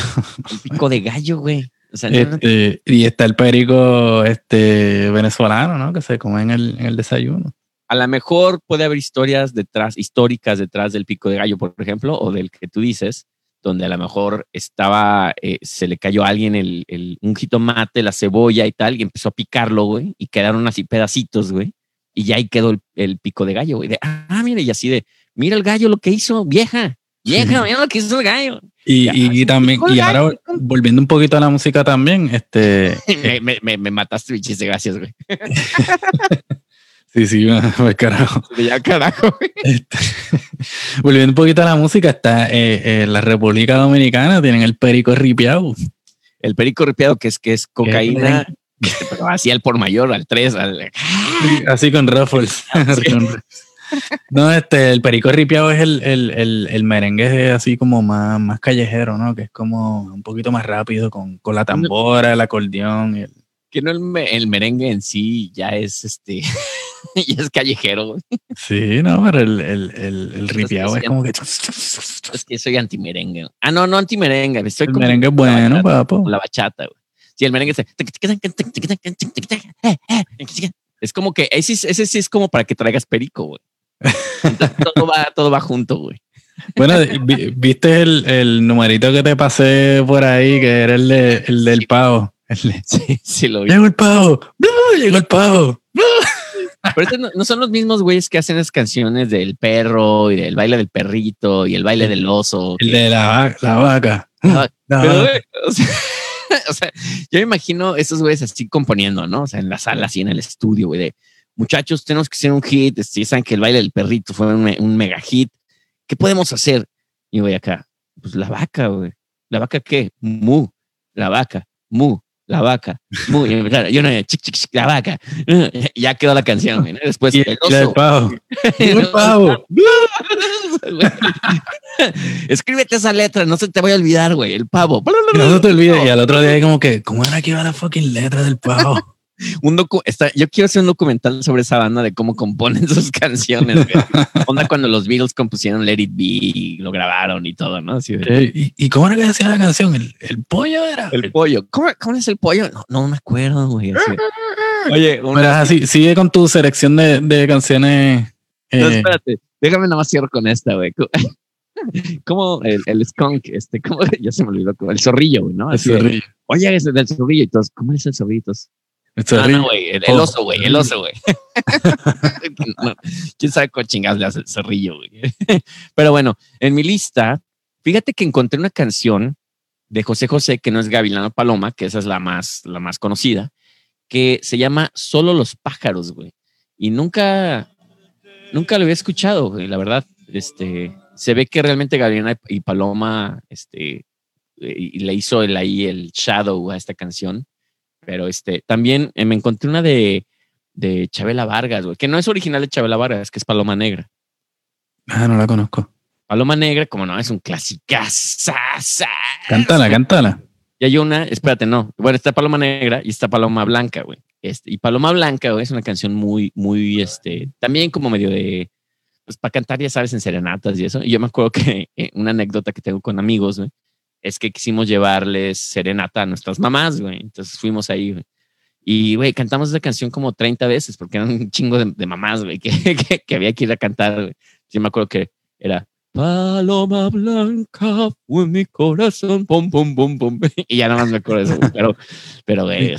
Un pico de gallo, güey. O sea, no- Este, y está el perico este, venezolano, ¿no? Que se come en el, en el desayuno. a lo mejor puede haber historias detrás, históricas detrás del pico de gallo, por ejemplo, o del que tú dices, donde a lo mejor estaba, eh, se le cayó a alguien el, el- un jitomate, la cebolla y tal, y empezó a picarlo, güey, y quedaron así pedacitos, güey, y ya ahí quedó el, el pico de gallo, güey, de, ah, mira, y así de, mira el gallo lo que hizo, vieja, vieja, mira lo que hizo el gallo. Y, Ya, y- y sí, también, y ahora volviendo un poquito a la música también, este, <laughs> me, me, me, me mataste, chiste, gracias, güey. <laughs> sí, sí, pues carajo. <laughs> Ya, carajo, güey. Este, volviendo un poquito a la música, está eh, eh, la República Dominicana, tienen el perico ripiado. El perico ripiado, que es, que es cocaína, pero así al por mayor, al 3, al... Así con ruffles. Con ruffles. No, este, el perico ripiado es el, el, el, el merengue así como más, más callejero, ¿no? Que es como un poquito más rápido con, con la tambora, el acordeón. el- que no el, me- el merengue en sí ya es este ya es callejero güey. Sí, no, pero el, el, el, ripiado es como que... es que soy anti merengue ah no no anti merengue estoy El como merengue es bueno, bachata, papo. la bachata güey sí el merengue se- es como que ese, es- ese sí es como para que traigas perico güey Entonces, todo va todo va junto güey Bueno, vi- viste el, el numerito que te pasé por ahí, que era el, de, el del pavo. El de, sí sí lo vi llegó el pavo, llegó el pavo. pero estos no, no son los mismos güeyes que hacen las canciones del perro y del baile del perrito y el baile del oso El que- de la, la vaca. La- La Pero, vaca. o sea, <laughs> o sea, yo me imagino esos güeyes así componiendo, ¿no? O sea, en la sala, así en el estudio, güey, de muchachos, tenemos que hacer un hit. este, saben que el baile del perrito fue un, un mega hit. ¿Qué podemos hacer? Y voy acá, pues la vaca, güey. ¿La vaca qué? Mu. La vaca, mu. la vaca. Muy bien, claro, yo no, chic, chic, chic, la vaca. Y <laughs> ya quedó la canción, güey. Después Y el y pavo. <laughs> Y el pavo. <laughs> Escríbete esa letra, no se te vaya a olvidar, güey. El pavo. Y no te olvide. Y al otro día como que, ¿cómo era que iba la fucking letra del pavo? Un docu está, yo quiero hacer un documental sobre esa banda de cómo componen <laughs> sus canciones. Onda cuando los Beatles compusieron Let It Be y lo grabaron y todo, ¿no? Así de- ¿Y, y cómo era que decía la canción? ¿El, el pollo era? el pollo. ¿Cómo, cómo es el pollo? No, no me acuerdo, güey. Oye, una- así, sigue con tu selección de, de canciones. no, eh, espérate. Déjame nada más cierro con esta, güey. Como <laughs> el, el skunk, este, como <laughs> ya se me olvidó, el zorrillo, ¿no? el Así zorrillo. Oye, es del zorrillo y todos, ¿cómo es el zorrillo? Ah, zorrillo. no, güey, el, el oso, güey, el oso, güey. No, <laughs> ¿Quién sabe cómo chingados le hace el zorrillo, güey? <laughs> Pero bueno, en mi lista, fíjate que encontré una canción de José José, que no es Gavilano Paloma, que esa es la más, la más conocida, que se llama Solo los pájaros, güey. Y nunca, nunca lo había escuchado, güey, la verdad. Este, se ve que realmente Gavilano y Paloma, este, y le hizo el, ahí el shadow a esta canción. Pero este, también eh, me encontré una de, de Chabela Vargas, güey, que no es original de Chabela Vargas, que es Paloma Negra. Ah, no la conozco. Paloma Negra, como no, es un clásico. Cántala, cántala. Y hay una, espérate, no. Bueno, está Paloma Negra y está Paloma Blanca, güey. Este, y Paloma Blanca, güey, es una canción muy, muy, este, también como medio de, pues para cantar, ya sabes, en serenatas y eso. Y yo me acuerdo que eh, una anécdota que tengo con amigos, güey, es que quisimos llevarles serenata a nuestras mamás, güey. Entonces fuimos ahí, güey. Y, güey, cantamos esa canción como 30 veces porque eran un chingo de, mamás, güey, <laughs> que, que, había que ir a cantar, güey. Yo me acuerdo que era Paloma Blanca fue mi corazón, pum, pum, pum, pum. <laughs> Y ya nada más me acuerdo de eso, pero, pero, güey,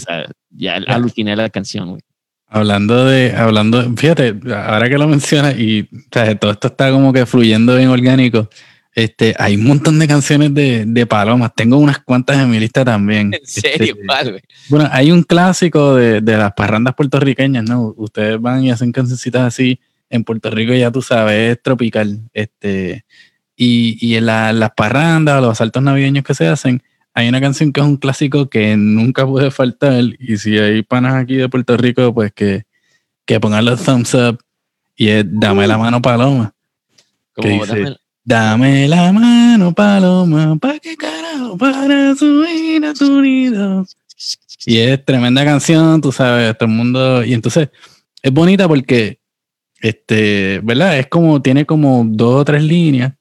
ya aluciné la canción, güey. Hablando de, hablando, fíjate, ahora que lo mencionas y o todo esto está como que fluyendo bien orgánico. Este, hay un montón de canciones de, de palomas. Tengo unas cuantas en mi lista también. <laughs> En serio, Este, ¿cuál, güey? Bueno, hay un clásico de, de las parrandas puertorriqueñas, ¿no? Ustedes van y hacen cancioncitas así. En Puerto Rico ya tú sabes, es tropical. Este, y, y en la- las parrandas los asaltos navideños que se hacen, hay una canción que es un clásico que nunca puede faltar. Y si hay panas aquí de Puerto Rico, pues que, que pongan los thumbs up. Y es Dame la mano, paloma. ¿Qué Como, dice? dame- Dame la mano, paloma, pa' qué carajo, para subir a tu nido. Y es tremenda canción, tú sabes, todo el mundo. Y entonces es bonita porque, este, ¿verdad? Es como, tiene como dos o tres líneas.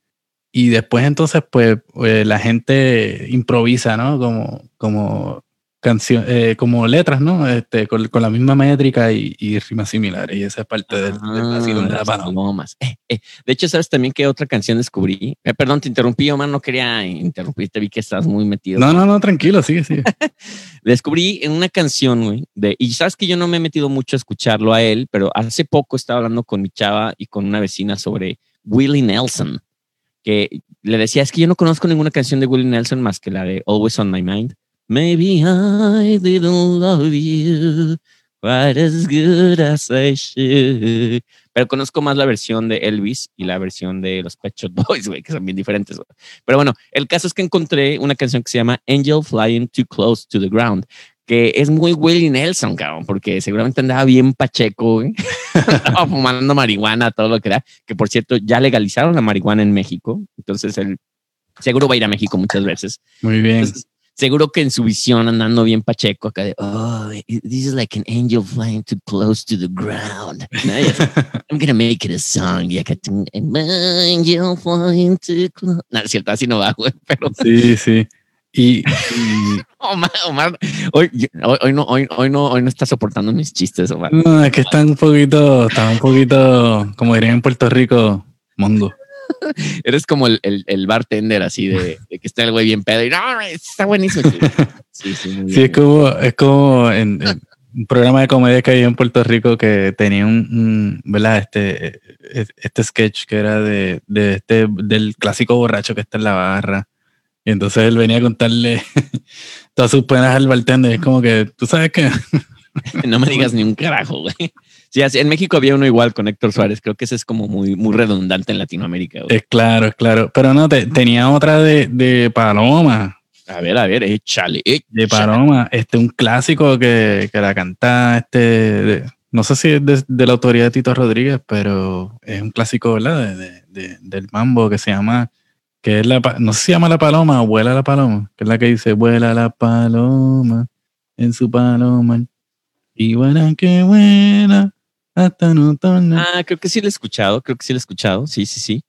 Y después entonces, pues, eh, la gente improvisa, ¿no? Como, como canción, eh, como letras, ¿no? Este, con, con la misma métrica y, y rimas similares. Y esa es parte del, del vacilón de la paloma. <laughs> Eh, eh. De hecho, ¿sabes también qué otra canción descubrí? Eh, perdón, te interrumpí, Omar, no quería interrumpirte, vi que estás muy metido. No, no, no, tranquilo, sigue, sigue. <laughs> Descubrí en una canción, güey, de, y sabes que yo no me he metido mucho a escucharlo a él, pero hace poco estaba hablando con mi chava y con una vecina sobre Willie Nelson, que le decía, es que yo no conozco ninguna canción de Willie Nelson más que la de Always on My Mind. Maybe I didn't love you quite as good as I should. Pero conozco más la versión de Elvis y la versión de los Pet Shop <laughs> Boys, güey, que son bien diferentes. Pero bueno, el caso es que encontré una canción que se llama Angel Flying Too Close to the Ground, que es muy Willie Nelson, cabrón, porque seguramente andaba bien pacheco, <laughs> fumando marihuana, todo lo que era. Que por cierto, ya legalizaron la marihuana en México. Entonces él seguro va a ir a México muchas veces. Muy bien. Entonces, seguro que en su visión andando bien pacheco acá de, oh, this is like an angel flying too close to the ground. <laughs> I'm gonna make it a song. Y acá, an angel flying too close. No, es cierto, así no va, güey, pero Sí, sí. Y, y- <laughs> Omar, Omar, hoy, hoy, hoy no, hoy, hoy no, hoy no está soportando mis chistes, Omar. no, es que están un poquito, están un poquito, como dirían en Puerto Rico, mongo. <laughs> Eres como el, el, el bartender así de, de que está el güey bien pedo y no, está buenísimo. <laughs> Sí, sí, muy Sí, bien. es como, es como en, en un programa de comedia que había en Puerto Rico que tenía un, un, ¿verdad? Este, eh, este sketch que era de, de este, del clásico borracho que está en la barra. Y entonces él venía a contarle <laughs> todas sus penas al bartender. Es como que, tú sabes que No me digas ni un carajo, güey. Sí, así, en México había uno igual con Héctor Suárez. Creo que ese es como muy, muy redundante en Latinoamérica. Es claro, es claro. Pero no, te- tenía otra de, de Paloma, A ver, a ver, échale. de échale. Paloma, este un clásico que, que la canta este, de- no sé si es de, de la autoría de Tito Rodríguez, pero es un clásico, ¿verdad? De, de- de- del mambo que se llama, que es la, no sé si se llama la paloma o vuela la paloma, que es la que dice, vuela la paloma en su paloma y vuela que torna. Ah, creo que sí lo he escuchado, creo que sí lo he escuchado, sí, sí, sí.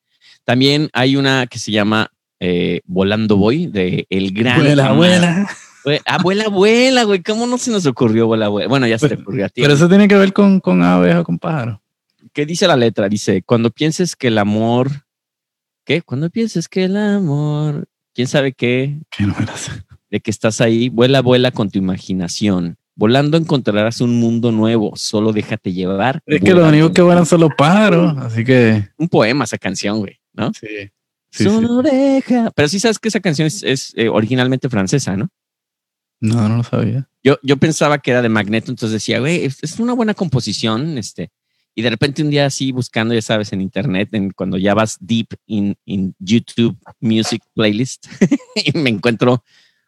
También hay una que se llama eh, Volando Voy, de El Gran... Amar. vuela. Güey, Ah, vuela, güey, ¿cómo no se nos ocurrió vuela, vuela? Bueno, ya se te ocurrió a ti. Pero eso tiene que ver con, con aves o con pájaros. ¿Qué dice la letra? Dice, cuando pienses que el amor... ¿Qué? Cuando pienses que el amor... ¿Quién sabe qué? Que no me la sé. de que estás ahí, vuela, vuela con tu imaginación. Volando encontrarás un mundo nuevo, solo déjate llevar. Es que Vuela, los únicos que vuelan son los pájaros, así que Un poema esa canción, güey, ¿no? sí. Sí, solo deja. Pero sí sabes que esa canción es, es, eh, originalmente francesa, ¿no? No, no lo sabía. Yo, yo pensaba que era de Magneto, entonces decía, güey, es, es una buena composición, este. Y de repente un día así buscando, ya sabes, en internet, en, cuando ya vas deep in, in YouTube Music Playlist, <laughs> y me encuentro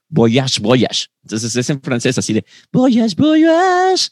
Voyage, Voyage. Entonces es en francés, así de Voyage, Voyage.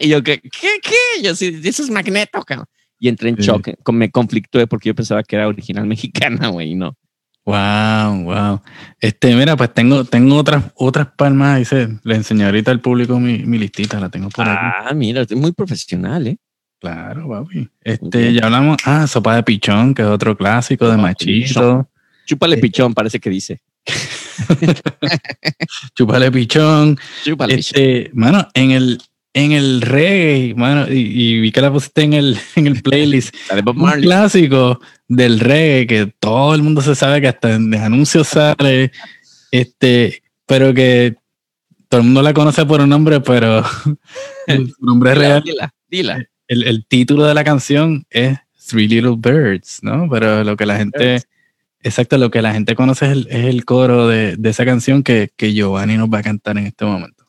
y yo, ¿qué? ¿Qué? qué? Yo así, eso es Magneto, cabrón. Y entré en Sí. shock, con- me conflictué porque yo pensaba que era original <laughs> mexicana, güey, y no. Wow, wow. Este, mira, pues tengo, tengo otras, otras palmas. Dice, le enseñé ahorita al público mi, mi listita, la tengo por aquí. Ah, mira, es muy profesional, ¿eh? Claro, papi. Este, ya hablamos, ah, sopa de pichón, que es otro clásico de de machito. Chúpale pichón, parece que dice. <laughs> Chúpale pichón. Chúpale pichón. Este, mano, en el, en el reggae, mano, y, vi que la pusiste en el, <laughs> en el playlist. <laughs> Un clásico del reggae que todo el mundo se sabe que hasta en anuncios sale, este, pero que todo el mundo la conoce por un nombre, pero su nombre Dila, real, Dila, dila. el, el título de la canción es Three Little Birds, ¿no? Pero lo que la gente. Exacto, lo que la gente conoce es el, es el coro de, de esa canción que, que Giovanni nos va a cantar en este momento.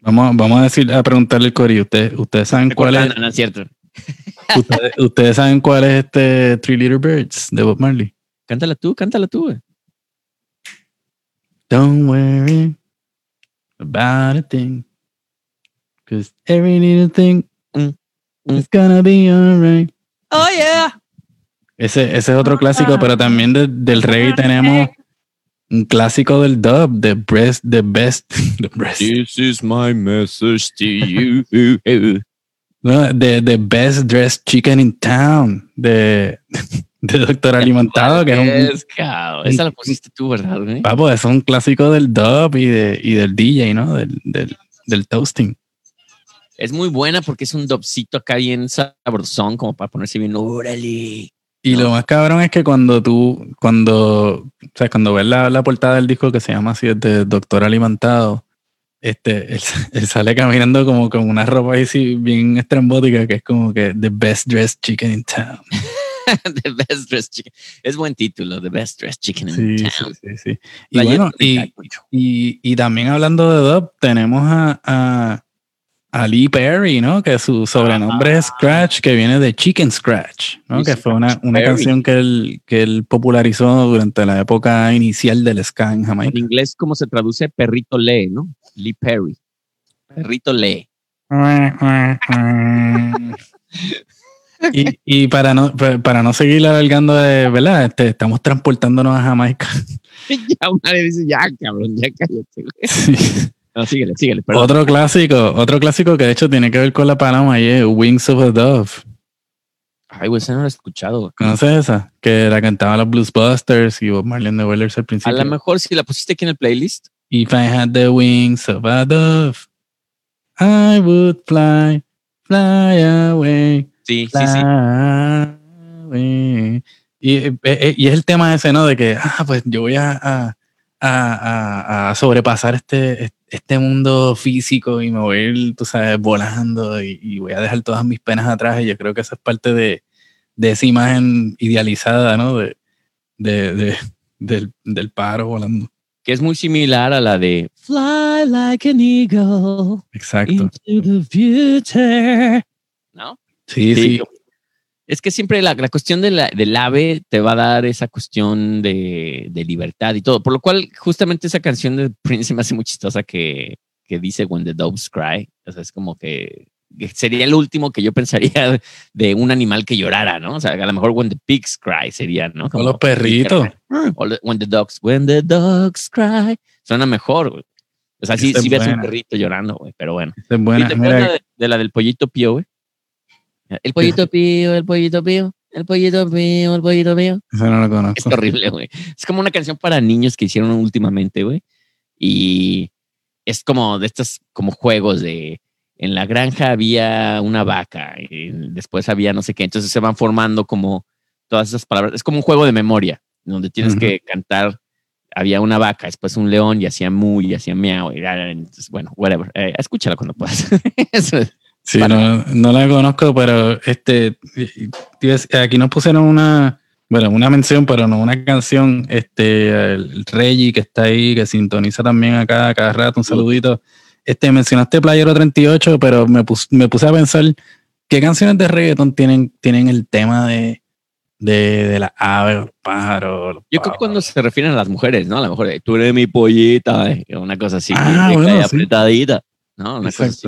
Vamos, vamos a decir, a preguntarle el coro. Ustedes, ustedes saben cuál es, no, no es cierto. <laughs> ustedes, ustedes saben cuál es este Three Little Birds de Bob Marley. Cántala tú, cántala tú, güey. Don't worry about a thing. Cause every little thing Mm, mm. is gonna be alright. Oh, yeah. Ese, ese es otro clásico, pero también de- del reggae tenemos un clásico del dub, The Breast, The Best, <laughs> The Breast, This is my message to you. <laughs> no, the, the Best Dressed Chicken in Town, de, <laughs> de Doctor Alimentado, que es un, cabrón. Esa la pusiste tú, ¿verdad, güey? papo, es un clásico del dub y, de, y del DJ, ¿no? Del, del, del toasting. Es muy buena porque es un dopcito acá bien sabrosón, como para ponerse bien, órale. Y No. lo más cabrón es que cuando tú, cuando, o sea, cuando ves la, la portada del disco que se llama así, es de Doctor Alimentado, este, <laughs> él, él sale caminando como con una ropa ahí sí, bien estrambótica, que es como que The Best Dressed Chicken in Town. <laughs> The Best Dressed Chicken. Es buen título, The Best Dressed Chicken in Sí, Town. sí, sí. Y bueno, y, y, y también hablando de dub, tenemos a, a, a Lee Perry, ¿no? Que su sobrenombre es Scratch, que viene de Chicken Scratch, ¿no? Que fue una, una canción que él, que él popularizó durante la época inicial del ska en En Jamaica. inglés, ¿cómo se traduce? Perrito lee, ¿no? Lee Perry. Perrito lee. <laughs> y, y para no pa- para no seguir alargando de verdad este, estamos transportándonos a Jamaica <laughs> ya una dice, ya, cabrón, ya cállate. güey. <laughs> No, síguele, síguele. Perdón. otro clásico otro clásico que de hecho tiene que ver con la paloma y es Wings of a Dove Ay, güey, esa no la he escuchado. ¿conoces esa? que la cantaban los Bluesbusters y Bob Marley and the Wailers al A principio lo mejor si la pusiste aquí en el playlist. If I had the wings of a dove I would fly fly away Sí, sí, sí. Y, eh, eh, y es el tema ese, ¿no? De que, ah, pues yo voy a, a, a- a- sobrepasar este, este mundo físico y me voy a ir, tú sabes, volando y, y voy a dejar todas mis penas atrás. Y yo creo que esa es parte de, de esa imagen idealizada, ¿no? De, de, de- del, del paro volando. Que es muy similar a la de Fly like an eagle Exacto. into the future. ¿No? Sí, Sí, sí. Es que siempre la, la cuestión de la- del ave te va a dar esa cuestión de, de libertad y todo. Por lo cual, justamente esa canción de Prince se me hace muy chistosa que, que dice When the Doves Cry. O sea, es como que sería el último que yo pensaría <laughs> de un animal que llorara, ¿no? O sea, a lo mejor When the Pigs Cry sería, ¿no? O los perritos. O when the dogs, when the dogs cry. Suena mejor, güey. O sea, sí, es sí ves un perrito llorando, güey, pero bueno. Es buena. ¿Y te de, de la del pollito pío, güey? El pollito pío, el pollito pío, el pollito pío, el pollito pío. esa no Es conozco. horrible, güey. Es como una canción para niños que hicieron últimamente, güey. Y es como de estos como juegos de en la granja había una vaca y después había no sé qué. Entonces se van formando como todas esas palabras. Es como un juego de memoria donde tienes Ujú. que cantar. Había una vaca, después un león y hacía mu y hacía miau. y, entonces, bueno, whatever. Eh, escúchala cuando puedas. <laughs> Eso es. Sí, no, no la conozco, pero este aquí nos pusieron una, bueno, una mención, pero no una canción. Este, el Reggie que está ahí, que sintoniza también acá cada rato, un saludito. Este, mencionaste Playero 38, pero me, pus- me puse a pensar qué canciones de reggaeton tienen, tienen el tema de, de, de las aves, los pájaros. los Yo creo que cuando se refieren a las mujeres, ¿no? A lo mejor tú eres mi pollita, eh, una cosa así, Ah, bueno, sí. apretadita. ¿no? Una cosa así.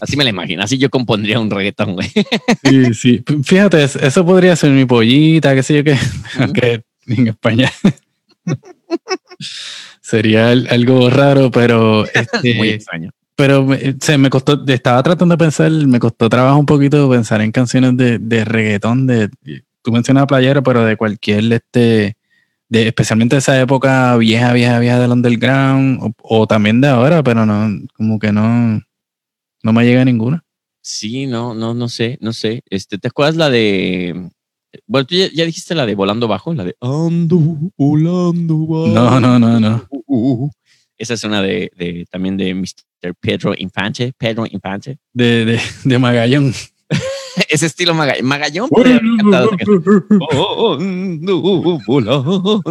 Así me la imagino. Así yo compondría un reggaetón, güey. Sí, sí. Fíjate, es- eso podría ser mi pollita, qué sé yo qué. <laughs> Aunque en España <laughs> sería al- algo raro, pero <laughs> este, Muy extraño. pero me, se me costó, estaba tratando de pensar, me costó trabajo un poquito pensar en canciones de, de reggaetón, de tú mencionas playero, pero de cualquier este de especialmente de esa época vieja, vieja, vieja del underground, o, o también de ahora, pero no, como que no, no me llega ninguna. Sí, no, no, no sé, no sé. Este, ¿te acuerdas la de. Bueno, tú ya, ya dijiste la de volando bajo, la de ando volando bajo. No, no, no, no. Esa es una de, de también de Mr. Pedro Infante, Pedro Infante. De, de, de Magallón. <laughs> Ese estilo Maga- Magallón. podría haber cantado volando. <laughs>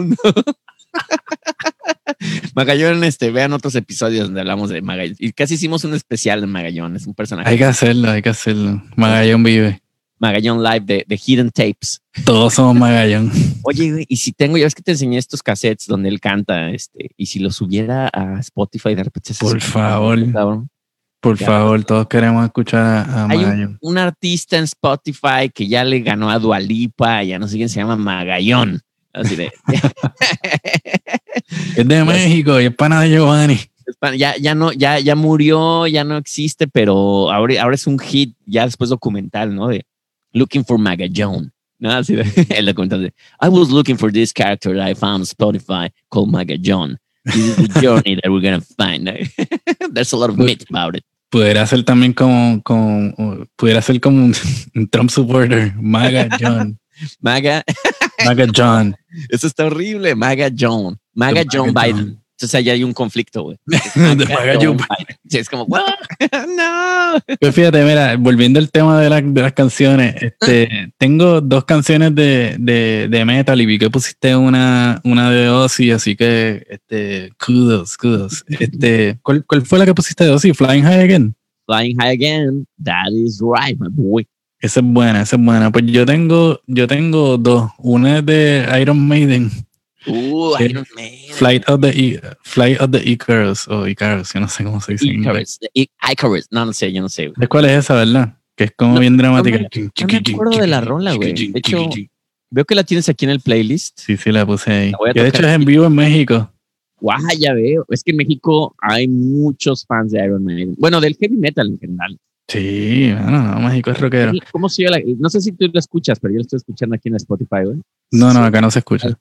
Magallón, este, vean otros episodios donde hablamos de Magallón. Y casi hicimos un especial de Magallón. Es un personaje. Hay que hacerlo, hay que hacerlo. Magallón vive. Magallón Live de, de Hidden Tapes. Todos somos Magallón. Oye, y si tengo, ya ves que te enseñé estos cassettes donde él canta, este, y si los subiera a Spotify de repente. se Por favor. cabrón. Por Ya. favor, todos queremos escuchar a, a Hay Magallón. un, un artista en Spotify que ya le ganó a Dualipa, ya no sé quién se llama Magallón. Así de, <laughs> Es de México y es pana de Giovanni. ya, ya no, ya, ya murió, ya no existe, pero ahora, ahora es un hit, ya después documental, ¿no? De Looking for Magallón. <laughs> ¿no? Así el documental I was looking for this character that I found on Spotify called Magallón. This is the <laughs> journey that we're gonna find. <laughs> There's a lot of myth about it. Pudiera ser también como, como pudiera ser como un, un Trump supporter. Magallón. Maga, Magallón. eso está horrible. Magallón. Magallón Magallón. Biden. Entonces ahí hay un conflicto, güey. <laughs> Es como, "What? <laughs> no. Pues fíjate, mira, volviendo al tema de, la- de las canciones, este, tengo dos canciones de, de, de metal y vi que pusiste una, una de Ozzy, así que, este, kudos, kudos. Este, ¿cuál, cuál fue la que pusiste de Ozzy? Flying High Again. Flying high again. That is right, my boy. Esa es buena, esa es buena. Pues yo tengo, yo tengo dos. Una es de Iron Maiden, Uh, Sí. Iron Maiden. Flight of the, I- Flight of the Icarus, o Icarus, yo no sé cómo se dice. Icarus. I- Icarus. No, no sé, yo no sé. güey. ¿Sabes cuál es esa, verdad? Que es como No, bien dramática. no me acuerdo de la rola, güey. De hecho, Veo que la tienes aquí en el playlist. Sí, sí, la puse ahí. La Que de hecho es en vivo en México. Guau, ya veo. Es que en México hay muchos fans de Iron Maiden. Bueno, del heavy metal en general. Sí, bueno, no, México es rockero. ¿Cómo se llama? la- No sé si tú lo escuchas, pero yo lo estoy escuchando aquí en Spotify, güey. No, no, acá no se escucha.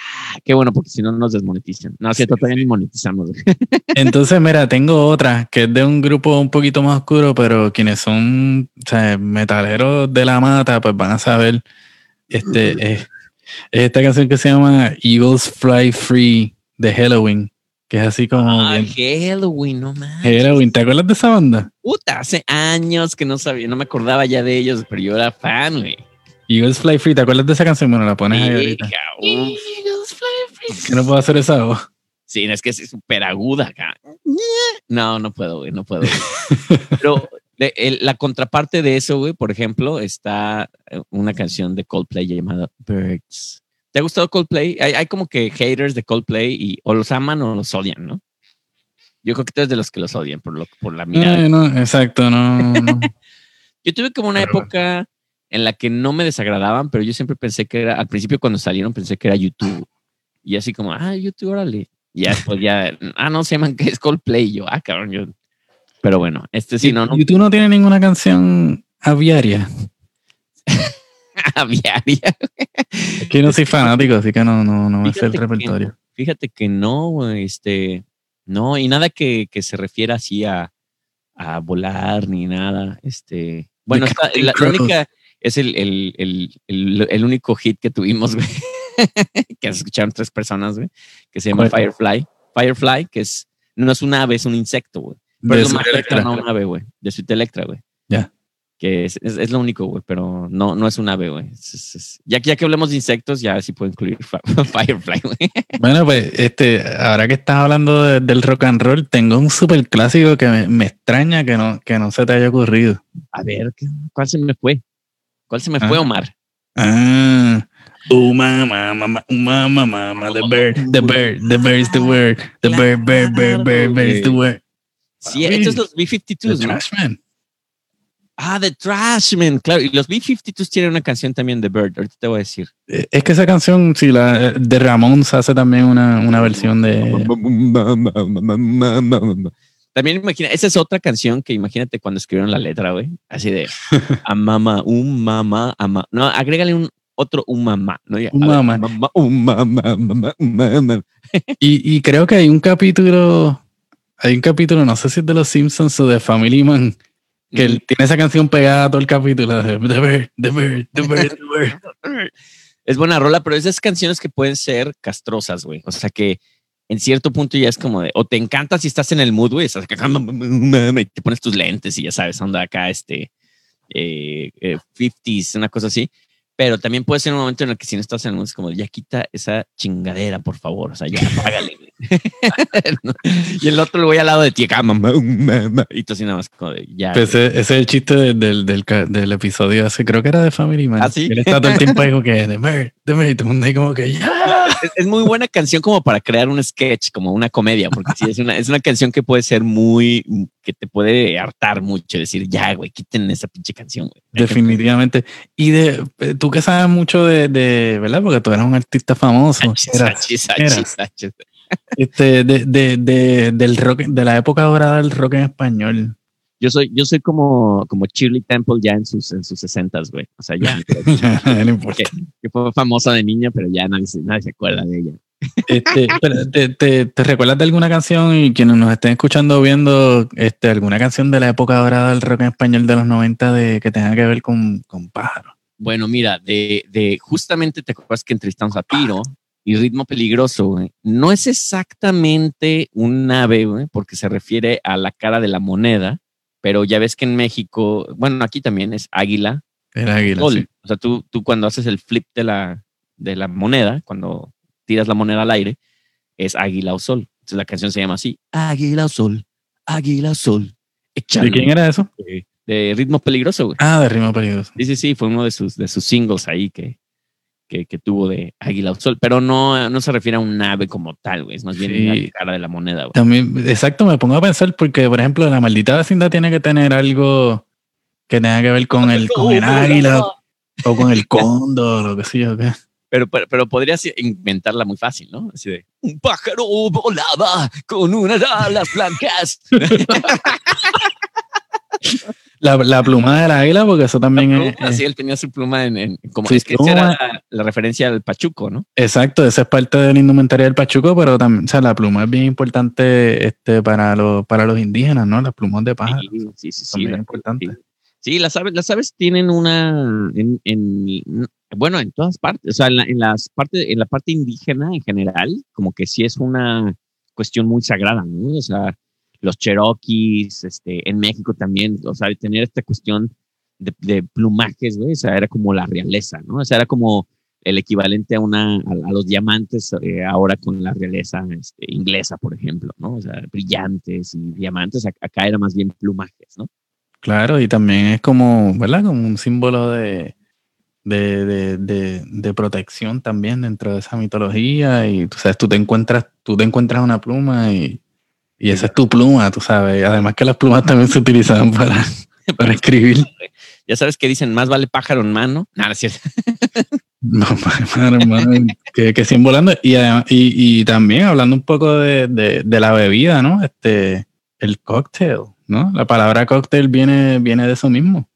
Ah, Qué bueno, porque si no nos desmonetizan. No, cierto, Sí, todavía ni monetizamos. <laughs> Entonces, mira, tengo otra que es de un grupo un poquito más oscuro, pero quienes son o sea, metaleros de la mata, pues van a saber. Este <laughs> es, es esta canción que se llama Eagles Fly Free de Halloween, que es así como Ah, bien- Halloween, no más. Halloween. ¿Te acuerdas de esa banda? Puta, hace años que no sabía, no me acordaba ya de ellos, pero yo era fan, güey. Eagles Fly Free, ¿te acuerdas de esa canción? Bueno, la pones ahí Sí, ahorita. cabrón. Que no puedo hacer esa voz. Sí, es que es súper aguda acá. No, no puedo, güey, no puedo. güey. <laughs> Pero de- el- la contraparte de eso, güey, por ejemplo, está eh, una canción de Coldplay llamada Birds. ¿Te ha gustado Coldplay? Hay, hay como que haters de Coldplay y o los aman o los odian, ¿no? Yo creo que tú eres de los que los odian por, lo, por la mirada. Eh, no, exacto, no, no. <laughs> Yo tuve como una Pero- época en la que no me desagradaban, pero yo siempre pensé que era, al principio cuando salieron pensé que era YouTube. Y así como, ah, YouTube, órale. Y ya después ya, ah, no, se llaman que <laughs> es Coldplay. Yo, ah, cabrón, yo. Pero bueno, este sí, no, no. YouTube no tiene ninguna canción aviaria. <laughs> Aviaria. Es que no soy fanático, así que no, no, no me sé el que- repertorio. Fíjate que no, este, no, y nada que, que se refiera así a, a volar ni nada. Este, bueno, está- la, única es el, el, el, el, el único hit que tuvimos, güey, <laughs> que escucharon tres personas, güey, que se llama. Firefly. Firefly, que es, no es un ave, es un insecto, güey. Pero De es lo más cercano a un ave, güey, de su Electra, güey. Ya. Que es, es, es lo único, güey, pero no, no es un ave, güey. Ya, que- ya que hablemos de insectos, ya sí puedo incluir <laughs> Firefly, güey. Bueno, pues este, ahora que estás hablando de- del rock and roll, tengo un super clásico que me, me extraña que no, que no se te haya ocurrido. A ver, ¿qué- ¿cuál se me fue? ¿Cuál se me fue, Ah. Omar? Ah. Uh, mama, mama, uh, mama, mama, the bird, the bird, the bird is the word, the bird, bird, bird, bird, bird is the word. Sí, Ah, estos los The B-52s, ¿no? Trashman. Ah, The Trashman, claro. Y los B-52s tienen una canción también de Bird. Ahorita te voy a decir. Eh, Es que esa canción, sí, la de Ramón se hace también una, una versión de. También imagina, esa es otra canción que imagínate cuando escribieron la letra, güey. Así de a mamá, un mamá, ama. No, agrégale un otro un mamá. ¿no? Ya, Un a ver, mamá. mamá, un mamá, mamá, un mamá. <laughs> Y, y creo que hay un capítulo, hay un capítulo, no sé si es de los Simpsons o de Family Man, que él tiene esa canción pegada todo el capítulo. de The Bird, The Bird, The Bird, The Bird. Es buena rola, pero esas canciones que pueden ser castrosas, güey. O sea que en cierto punto ya es como de, o te encanta si estás en el mood, güey, estás acá, y te pones tus lentes y ya sabes, anda acá, este, eh, eh, 50s, una cosa así. Pero también puede ser un momento en el que si no estás en el mood, es como, ya quita esa chingadera, por favor. O sea, ya apágale. <laughs> y el otro lo voy al lado de ti, mamá, mamá, y tú así nada más como de, ya. Pues ese, ese es el chiste de- del, del, ca- del episodio ese, creo que era de Family Man. ¿Ah, sí? Él está todo el tiempo ahí como que, The Bird, The Bird, y todo el mundo ahí como que, ya. es, es muy buena canción como para crear un sketch, como una comedia, porque sí, es una, es una canción que puede ser muy, que te puede hartar mucho, decir, ya, güey, quiten esa pinche canción, güey. Definitivamente. Y de eh, tú que sabes mucho de, de, ¿verdad? Porque tú eras un artista famoso. Achis, eras, achis, eras. Este, de, de, de, del rock, de la época dorada del rock en español. Yo soy, yo soy como, como Shirley Temple ya en sus, en sus sesentas, güey. O sea, ya, <laughs> no importa. que fue famosa de niña, pero ya nadie, nadie se acuerda de ella. Este, pero, ¿te, te, te recuerdas de alguna canción y quienes nos estén escuchando o viendo este, alguna canción de la época dorada del rock en español de los 90 de, que tenga que ver con, con pájaros? Bueno, mira, de, de justamente te acuerdas que entrevistamos a Piro y Ritmo Peligroso, güey. No es exactamente un ave, güey, porque se refiere a la cara de la moneda, pero ya ves que en México, bueno, aquí también es águila, El águila. sol. sí. O sea, tú, tú cuando haces el flip de la, de la moneda, cuando tiras la moneda al aire, es águila o sol. Entonces la canción se llama así, águila o sol, águila o sol. ¿De quién era eso? De, de Ritmo Peligroso, güey. Ah, de Rima Peligroso. Sí, sí, sí, fue uno de sus, de sus singles ahí que, que, que tuvo de Águila Sol, pero no, no se refiere a un ave como tal, güey, es más bien Sí. la cara de la moneda, güey. También, exacto, me pongo a pensar porque, por ejemplo, la maldita vecindad tiene que tener algo que tenga que ver con el, con el águila o con el cóndor o qué sé yo. qué. Pero, pero, pero podrías inventarla muy fácil, ¿no? Así de, un pájaro volaba con unas alas blancas. <laughs> La, la pluma del águila, porque eso también es, Así él tenía su pluma en, en- como es que esa pluma. era la, la referencia al pachuco, ¿no? Exacto, esa es parte de la indumentaria del Pachuco, pero también, o sea, la pluma es bien importante este, para, los, para los indígenas, ¿no? Las plumas de pájaro. Sí, sí, sí, sí, bien importantes. sí. Sí, las aves, las aves tienen una, en, en- bueno, en todas partes, o sea, en la, en las partes, en la parte indígena en general, como que sí es una cuestión muy sagrada, ¿no? O sea, los cherokees, este, en México también, o sea, tener esta cuestión de, de plumajes, güey, o sea, era como la realeza, ¿no? O sea, era como, el equivalente a una a, los diamantes eh, ahora con la realeza este, inglesa, por ejemplo, ¿no? O sea, brillantes y diamantes, acá era más bien plumajes, ¿no? Claro, y también es como, ¿verdad? Como un símbolo de, de, de, de, protección también dentro de esa mitología. Y tú sabes, tú te encuentras, tú te encuentras una pluma y, y esa es tu pluma, tú sabes. Además que las plumas también se utilizaban para, <laughs> para escribir. Ya sabes que dicen, más vale pájaro en mano. Nada, es cierto. <laughs> No, <laughs> hermano, que, que siguen volando. Y, y, y, también hablando un poco de, de, de, la bebida, ¿no? Este, el cóctel, ¿no? La palabra cóctel viene, viene de eso mismo.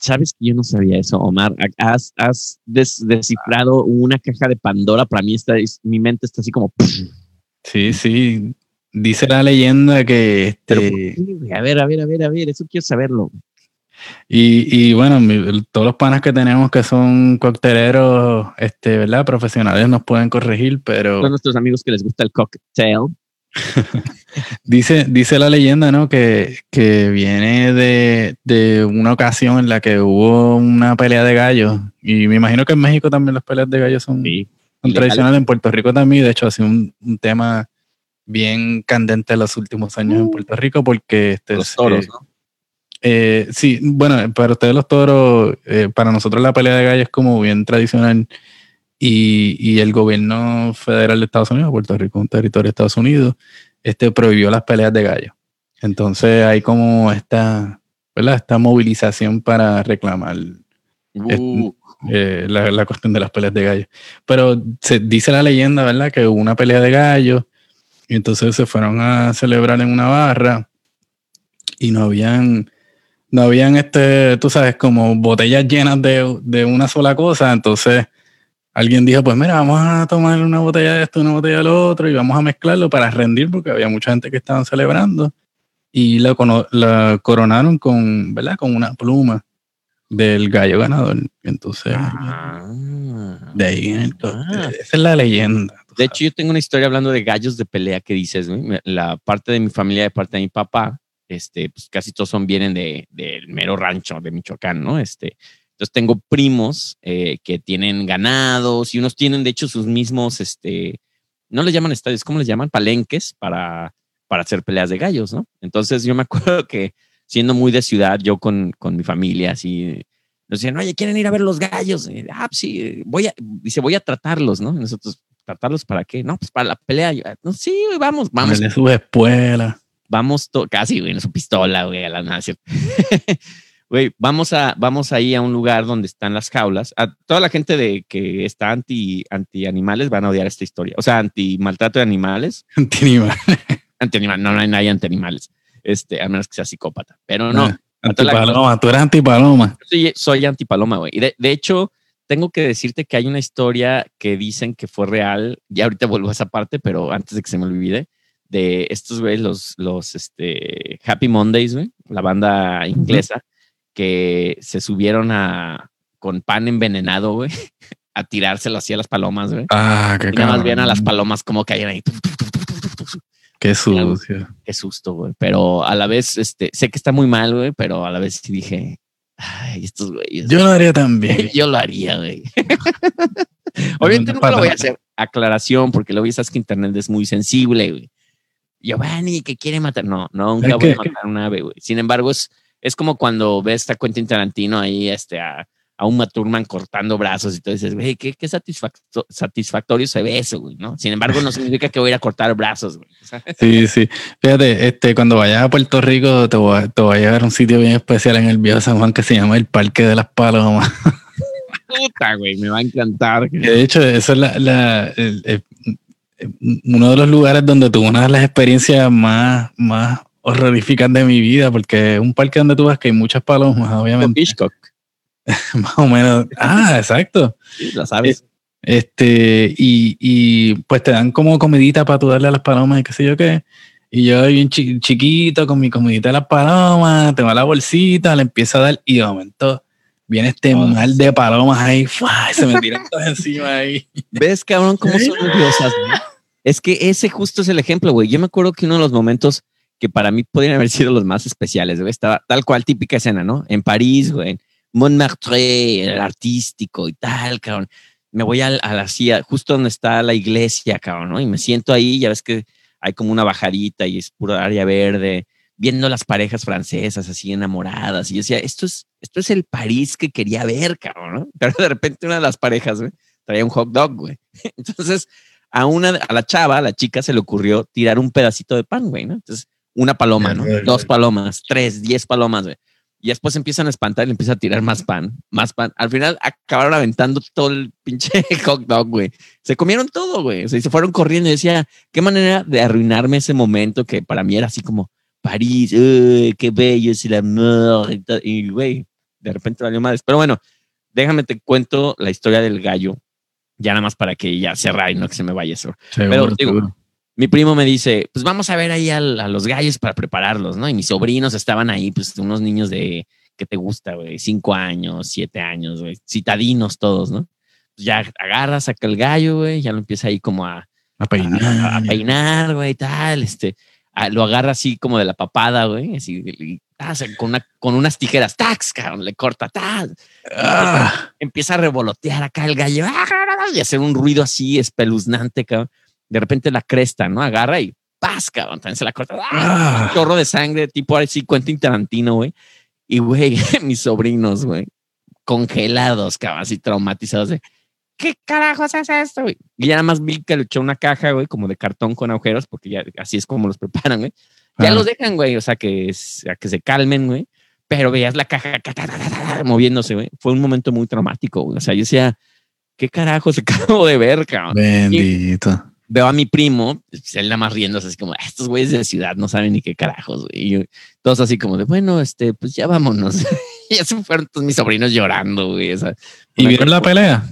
Sabes que yo no sabía eso, Omar. Has, has descifrado una caja de Pandora. Para mí, está, mi mente está así como. Sí, sí. Dice la leyenda que. Este... a ver, a ver, a ver, a ver. Eso quiero saberlo. Y, y bueno, todos los panas que tenemos que son cocteleros, este, ¿verdad? Profesionales nos pueden corregir, pero. Son nuestros amigos que les gusta el cocktail. <laughs> dice, dice la leyenda, ¿no? Que, que viene de, de, una ocasión en la que hubo una pelea de gallos. Y me imagino que en México también las peleas de gallos son, tradicionales. En Puerto Rico también, de hecho, ha sido un, un tema bien candente en los últimos años en uh. Puerto Rico porque este, los toros, ¿no? Eh, sí, bueno, para ustedes los toros, eh, para nosotros la pelea de gallos es como bien tradicional y, y, el gobierno federal de Estados Unidos, Puerto Rico, un territorio de Estados Unidos, este prohibió las peleas de gallos. Entonces hay como esta, ¿verdad? esta movilización para reclamar uh. eh, la, la, cuestión de las peleas de gallos. Pero se dice la leyenda, ¿verdad? Que hubo una pelea de gallos y entonces se fueron a celebrar en una barra y no habían no habían, este, tú sabes, como botellas llenas de, de, una sola cosa. Entonces alguien dijo, pues mira, vamos a tomar una botella de esto, una botella de otro y vamos a mezclarlo para rendir porque había mucha gente que estaban celebrando. Y lo, coronaron con, ¿verdad? Con una pluma del gallo ganador. Entonces, ah, de ahí, ah. esa es la leyenda. De hecho, yo tengo una historia hablando de gallos de pelea que dices, la parte de mi familia, de parte de mi papá, este, pues casi todos son, vienen de, del mero rancho de Michoacán, ¿no? Este, entonces tengo primos eh, que tienen ganados y unos tienen, de hecho, sus mismos, este, no les llaman estadios, ¿cómo les llaman? Palenques para, para hacer peleas de gallos, ¿no? Entonces yo me <laughs> acuerdo que siendo muy de ciudad, yo con, con mi familia, así, nos decían, oye, ¿quieren ir a ver los gallos? ah, pues sí, voy a, dice, voy a tratarlos, ¿no? nosotros, ¿tratarlos para qué? No, pues para la pelea. no, sí, vamos, vamos. De su espuela vamos, casi, güey, en su pistola, güey, a la nación. <laughs> Güey, vamos a, vamos ahí a un lugar donde están las jaulas. A toda la gente de que está anti, anti animales van a odiar esta historia. O sea, anti maltrato de animales. Anti animales. Anti animales. No, no hay nadie anti animales. Este, a menos que sea psicópata. Pero no. Ah, antipaloma, tú eres antipaloma. Sí, soy antipaloma, güey. Y de, de, hecho, tengo que decirte que hay una historia que dicen que fue real. Ya ahorita vuelvo a esa parte, pero antes de que se me olvide de estos, güey, los, los este, Happy Mondays, güey, la banda inglesa, que se subieron a, con pan envenenado, güey, <laughs> a tirárselo así a las palomas, güey. Ah, qué y nada más bien a las palomas como caían ahí. Qué sucio. Qué susto, güey. Pero a la vez, este, sé que está muy mal, güey, pero a la vez sí dije, ay, estos güeyes. Yo lo haría también. <laughs> Yo lo haría, güey. <laughs> Obviamente nunca lo voy a hacer. Aclaración, porque lo sabes que internet es muy sensible, güey. Giovanni que quiere matar. No, no, nunca voy a matar un ave, güey. Sin embargo, es, es como cuando ves a Quentin Tarantino ahí, este, a, a un Maturman cortando brazos y tú dices, güey, qué, qué satisfactorio se ve eso, güey, ¿no? Sin embargo, no significa que voy a ir a cortar brazos, güey. <laughs> Sí, sí. Fíjate, este, cuando vayas a Puerto Rico, te voy, a, te voy a llevar a un sitio bien especial en el viejo San Juan que se llama el Parque de las Palomas. <laughs> Puta, güey, me va a encantar. De hecho, eso es la, la el, uno de los lugares donde tuve una de las experiencias más, más horroríficas de mi vida, porque es un parque donde tú ves que hay muchas palomas, obviamente. <laughs> más o menos. Ah, exacto. Sí, lo sabes. Este, y, y pues te dan como comidita para tú darle a las palomas y qué sé yo qué. Y yo bien chiquito con mi comidita de las palomas, tengo la bolsita, le empiezo a dar y de momento viene este oh, mal de palomas ahí, se me tiran <laughs> todas encima ahí. ¿Ves, cabrón, cómo son nerviosas? Es que ese justo es el ejemplo, güey. Yo me acuerdo que uno de los momentos que para mí podrían haber sido los más especiales, güey, estaba tal cual típica escena, ¿no? En París, güey, Montmartre, el artístico y tal, cabrón. me voy a, a la CIA, justo donde está la iglesia, cabrón, ¿no? Y me siento ahí, ya ves que hay como una bajadita y es pura área verde, viendo las parejas francesas así enamoradas. Y yo decía, esto es, esto es el París que quería ver, cabrón, ¿no? Pero de repente una de las parejas, traía un hot dog, güey. <laughs> Entonces, a una, a la chava, a la chica, se le ocurrió tirar un pedacito de pan, güey, ¿no? Entonces, una paloma, ¿no? Dos palomas, tres, diez palomas, güey. Y después empiezan a espantar y le empieza a tirar más pan, más pan. Al final acabaron aventando todo el pinche <laughs> hot dog, güey. Se comieron todo, güey. O sea, y se fueron corriendo y decía, qué manera de arruinarme ese momento que para mí era así como París, uy, qué bello es el amor. Y, güey, de repente valió madres. Pero bueno, déjame te cuento la historia del gallo. Ya nada más para que ya cerrar y no que se me vaya eso. Pero digo, mi primo me dice, pues vamos a ver ahí al- a, los gallos para prepararlos, ¿no? Y mis sobrinos estaban ahí, pues unos niños de, ¿qué te gusta, güey? Cinco años, siete años, güey. Citadinos todos, ¿no? Pues ya agarra, saca el gallo, güey, ya lo empieza ahí como a, A a, peinar. a peinar, güey, tal, este, a- lo agarra así como de la papada, güey, así, y, ah, con, una, con unas tijeras, tax, cabrón, le corta, tax, Ah, empieza a revolotear acá el gallo ¡ah! y hacer un ruido así espeluznante, cabrón. De repente la cresta, ¿no? Agarra y ¡paz, cabrón! También se la corta. ¡ah! ah. Chorro de sangre, tipo así, Quentin Tarantino, güey. Y, güey, <laughs> mis sobrinos, güey, congelados, cabrón, así traumatizados de ¿qué carajos es esto, güey? Y ya nada más vi que le echó una caja, güey, como de cartón con agujeros, porque ya así es como los <laughs> preparan, güey. Ya Ah. los dejan, güey, o sea, que, a que se calmen, güey. Pero veías la caja moviéndose, güey. Fue un momento muy traumático, güey. O sea, yo decía, ¿qué carajos <laughs> acabo de ver, cabrón? Bendito. Veo a mi primo, él nada más riéndose, así como, "Ah, estos güeyes de ciudad no saben ni qué carajos, güey. Y yo- todos así como de, bueno, este, pues ya vámonos. y <laughs> ya se fueron todos mis sobrinos llorando, güey. o sea, ¿Y vieron la pelea?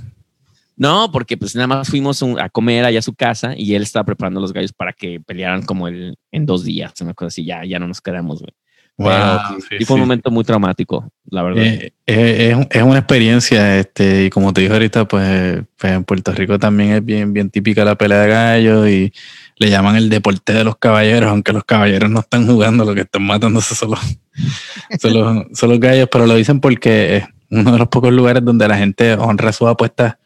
no, porque pues nada más fuimos un- a comer allá a su casa y él estaba preparando los gallos para que pelearan como el, en dos días, una cosa así, ya, ya no nos quedamos, güey. Pero Wow, sí, sí, fue un momento muy traumático, la verdad. Eh, eh, es, es una experiencia, este, y como te dije ahorita, pues, pues en Puerto Rico también es bien, bien típica la pelea de gallos y le llaman el deporte de los caballeros, aunque los caballeros no están jugando, lo que están matándose son los, <laughs> son los, son los gallos, pero lo dicen porque es uno de los pocos lugares donde la gente honra sus apuestas,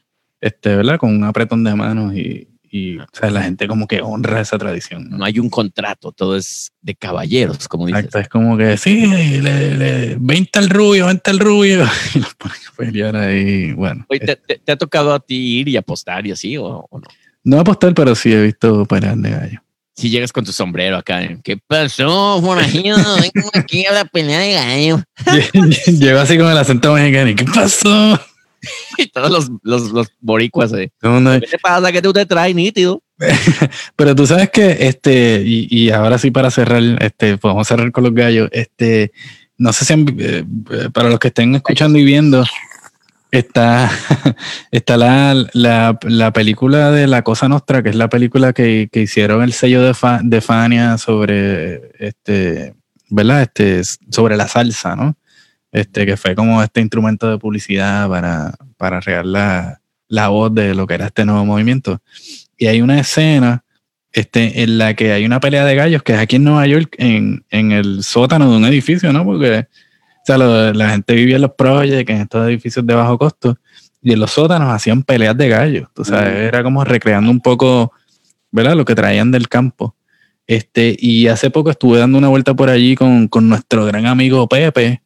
este, ¿verdad? Con un apretón de manos y, y o sea, la gente como que honra esa tradición. ¿no? no hay un contrato, todo es de caballeros, como dices. Exacto, es como que sí, le, le, 20 al rubio, 20 al rubio, <laughs> y los ponen a pelear ahí. Bueno, Oye, ¿te, te- te ha tocado a ti ir y apostar y así o, o no? no apostar, pero sí he visto peleas de gallo. Si llegas con tu sombrero acá, ¿eh? ¿qué pasó, forajido? Vengo aquí a la pelea de gallo. <laughs> Llegó así con el acento mexicano, ¿y qué pasó? <laughs> Y todos los, los, los boricuas, ¿eh? ¿qué te pasa que tú te traes nítido? <laughs> Pero tú sabes que, este, y, y ahora sí para cerrar, este, podemos cerrar con los gallos, este, no sé si han- eh, para los que estén escuchando y viendo, está, <laughs> está la, la, la película de La Cosa Nostra, que es la película que, que hicieron el sello de, Fa- de Fania sobre, este, ¿verdad? Este, sobre la salsa, ¿no? Este, que fue como este instrumento de publicidad para, para regar la, la voz de lo que era este nuevo movimiento. Y hay una escena este, en la que hay una pelea de gallos que es aquí en Nueva York, en, en el sótano de un edificio, ¿no? Porque o sea, lo- la gente vivía en los projects, en estos edificios de bajo costo, y en los sótanos hacían peleas de gallos. Sea, Mm. era como recreando un poco, ¿verdad? Lo que traían del campo. Este, y hace poco estuve dando una vuelta por allí con, con nuestro gran amigo Pepe,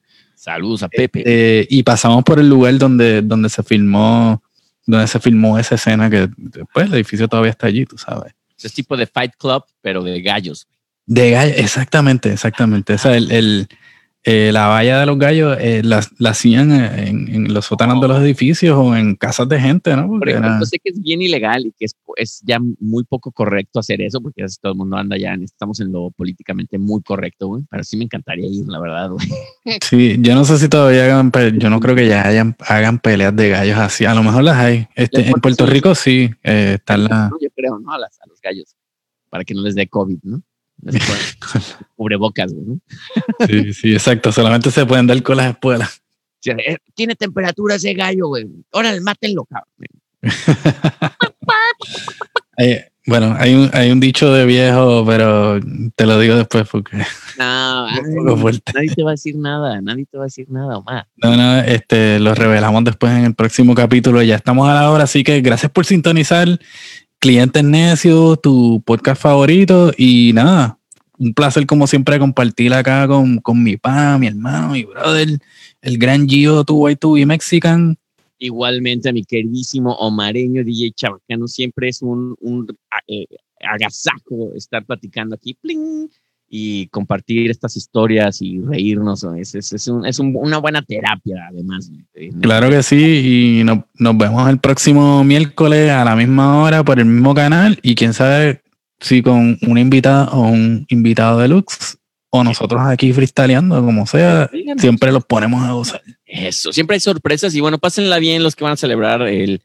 Saludos a Pepe. eh, y pasamos por el lugar donde, donde se filmó, donde se filmó esa escena que después el edificio todavía está allí, tú sabes. Es tipo de Fight Club, pero de gallos. De gallo, exactamente, exactamente. O sea, el, el, eh, la valla de los gallos eh, la, la hacían en, en los sótanos de los edificios o en casas de gente, ¿no? Por Porque ejemplo, era- yo sé que es bien ilegal y que es, es ya muy poco correcto hacer eso, porque así todo el mundo anda ya, en- estamos en lo políticamente muy correcto, güey. Pero sí me encantaría ir, la verdad, güey. <laughs> sí, yo no sé si todavía hagan, yo no creo que ya hayan, hagan peleas de gallos así. A lo mejor las hay. Este, en Puerto Rico sí, eh, están las. No, yo creo, ¿no? A, las- a los gallos, para que no les dé COVID, ¿no? Ponen <laughs> cubrebocas, ¿no? Sí, sí, exacto. Solamente se pueden dar con las espuelas. Eh, Tiene temperatura ese gallo, güey. Órale, mátenlo, cabrón. <laughs> Eh, Bueno, hay un, hay un dicho de viejo, pero te lo digo después porque No, <laughs> fuerte. nadie te va a decir nada, nadie te va a decir nada, Omar. No, no, este, lo revelamos después en el próximo capítulo. Ya estamos a la hora, así que gracias por sintonizar. Clientes Necios, tu podcast favorito. Y nada, un placer como siempre compartir acá con, con mi pa, mi hermano, mi brother, el gran Gio, tu white to be Mexican. Igualmente a mi queridísimo Omareño DJ Chabacano, siempre es un, un eh, agasajo estar platicando aquí, pling, y compartir estas historias y reírnos. Es, es, es, un- es un- una buena terapia, además. Claro que sí, y no- nos vemos el próximo miércoles a la misma hora por el mismo canal. Y quién sabe si con una invitada o un invitado deluxe, o nosotros aquí freestyleando, como sea, siempre los ponemos a gozar. Eso, siempre hay sorpresas y bueno, pásenla bien los que van a celebrar el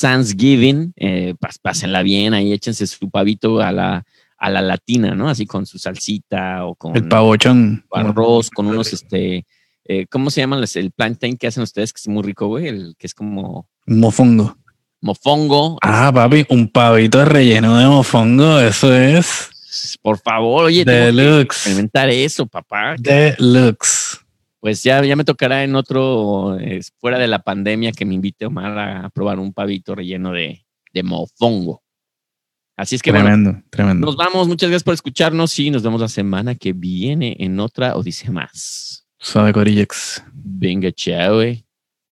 Thanksgiving, eh, pásenla bien, ahí échense su pavito a la, a la latina, ¿no? Así con su salsita o con El pavochón. arroz, con unos, este, eh, ¿cómo se llaman? El plantain que hacen ustedes, que es muy rico, güey, el que es como mofongo. Mofongo. Ah, papi, un pavito relleno de mofongo, eso es Por favor, oye, tengo que deluxe. experimentar eso, papá. Deluxe. Pues ya, ya me tocará en otro, eh, fuera de la pandemia, que me invite Omar a probar un pavito relleno de, de mofongo. Así es que bueno, Tremendo, tremendo. nos vamos. Muchas gracias por escucharnos y nos vemos la semana que viene en otra Odisea más. Suave Corillex. Venga, chao, eh.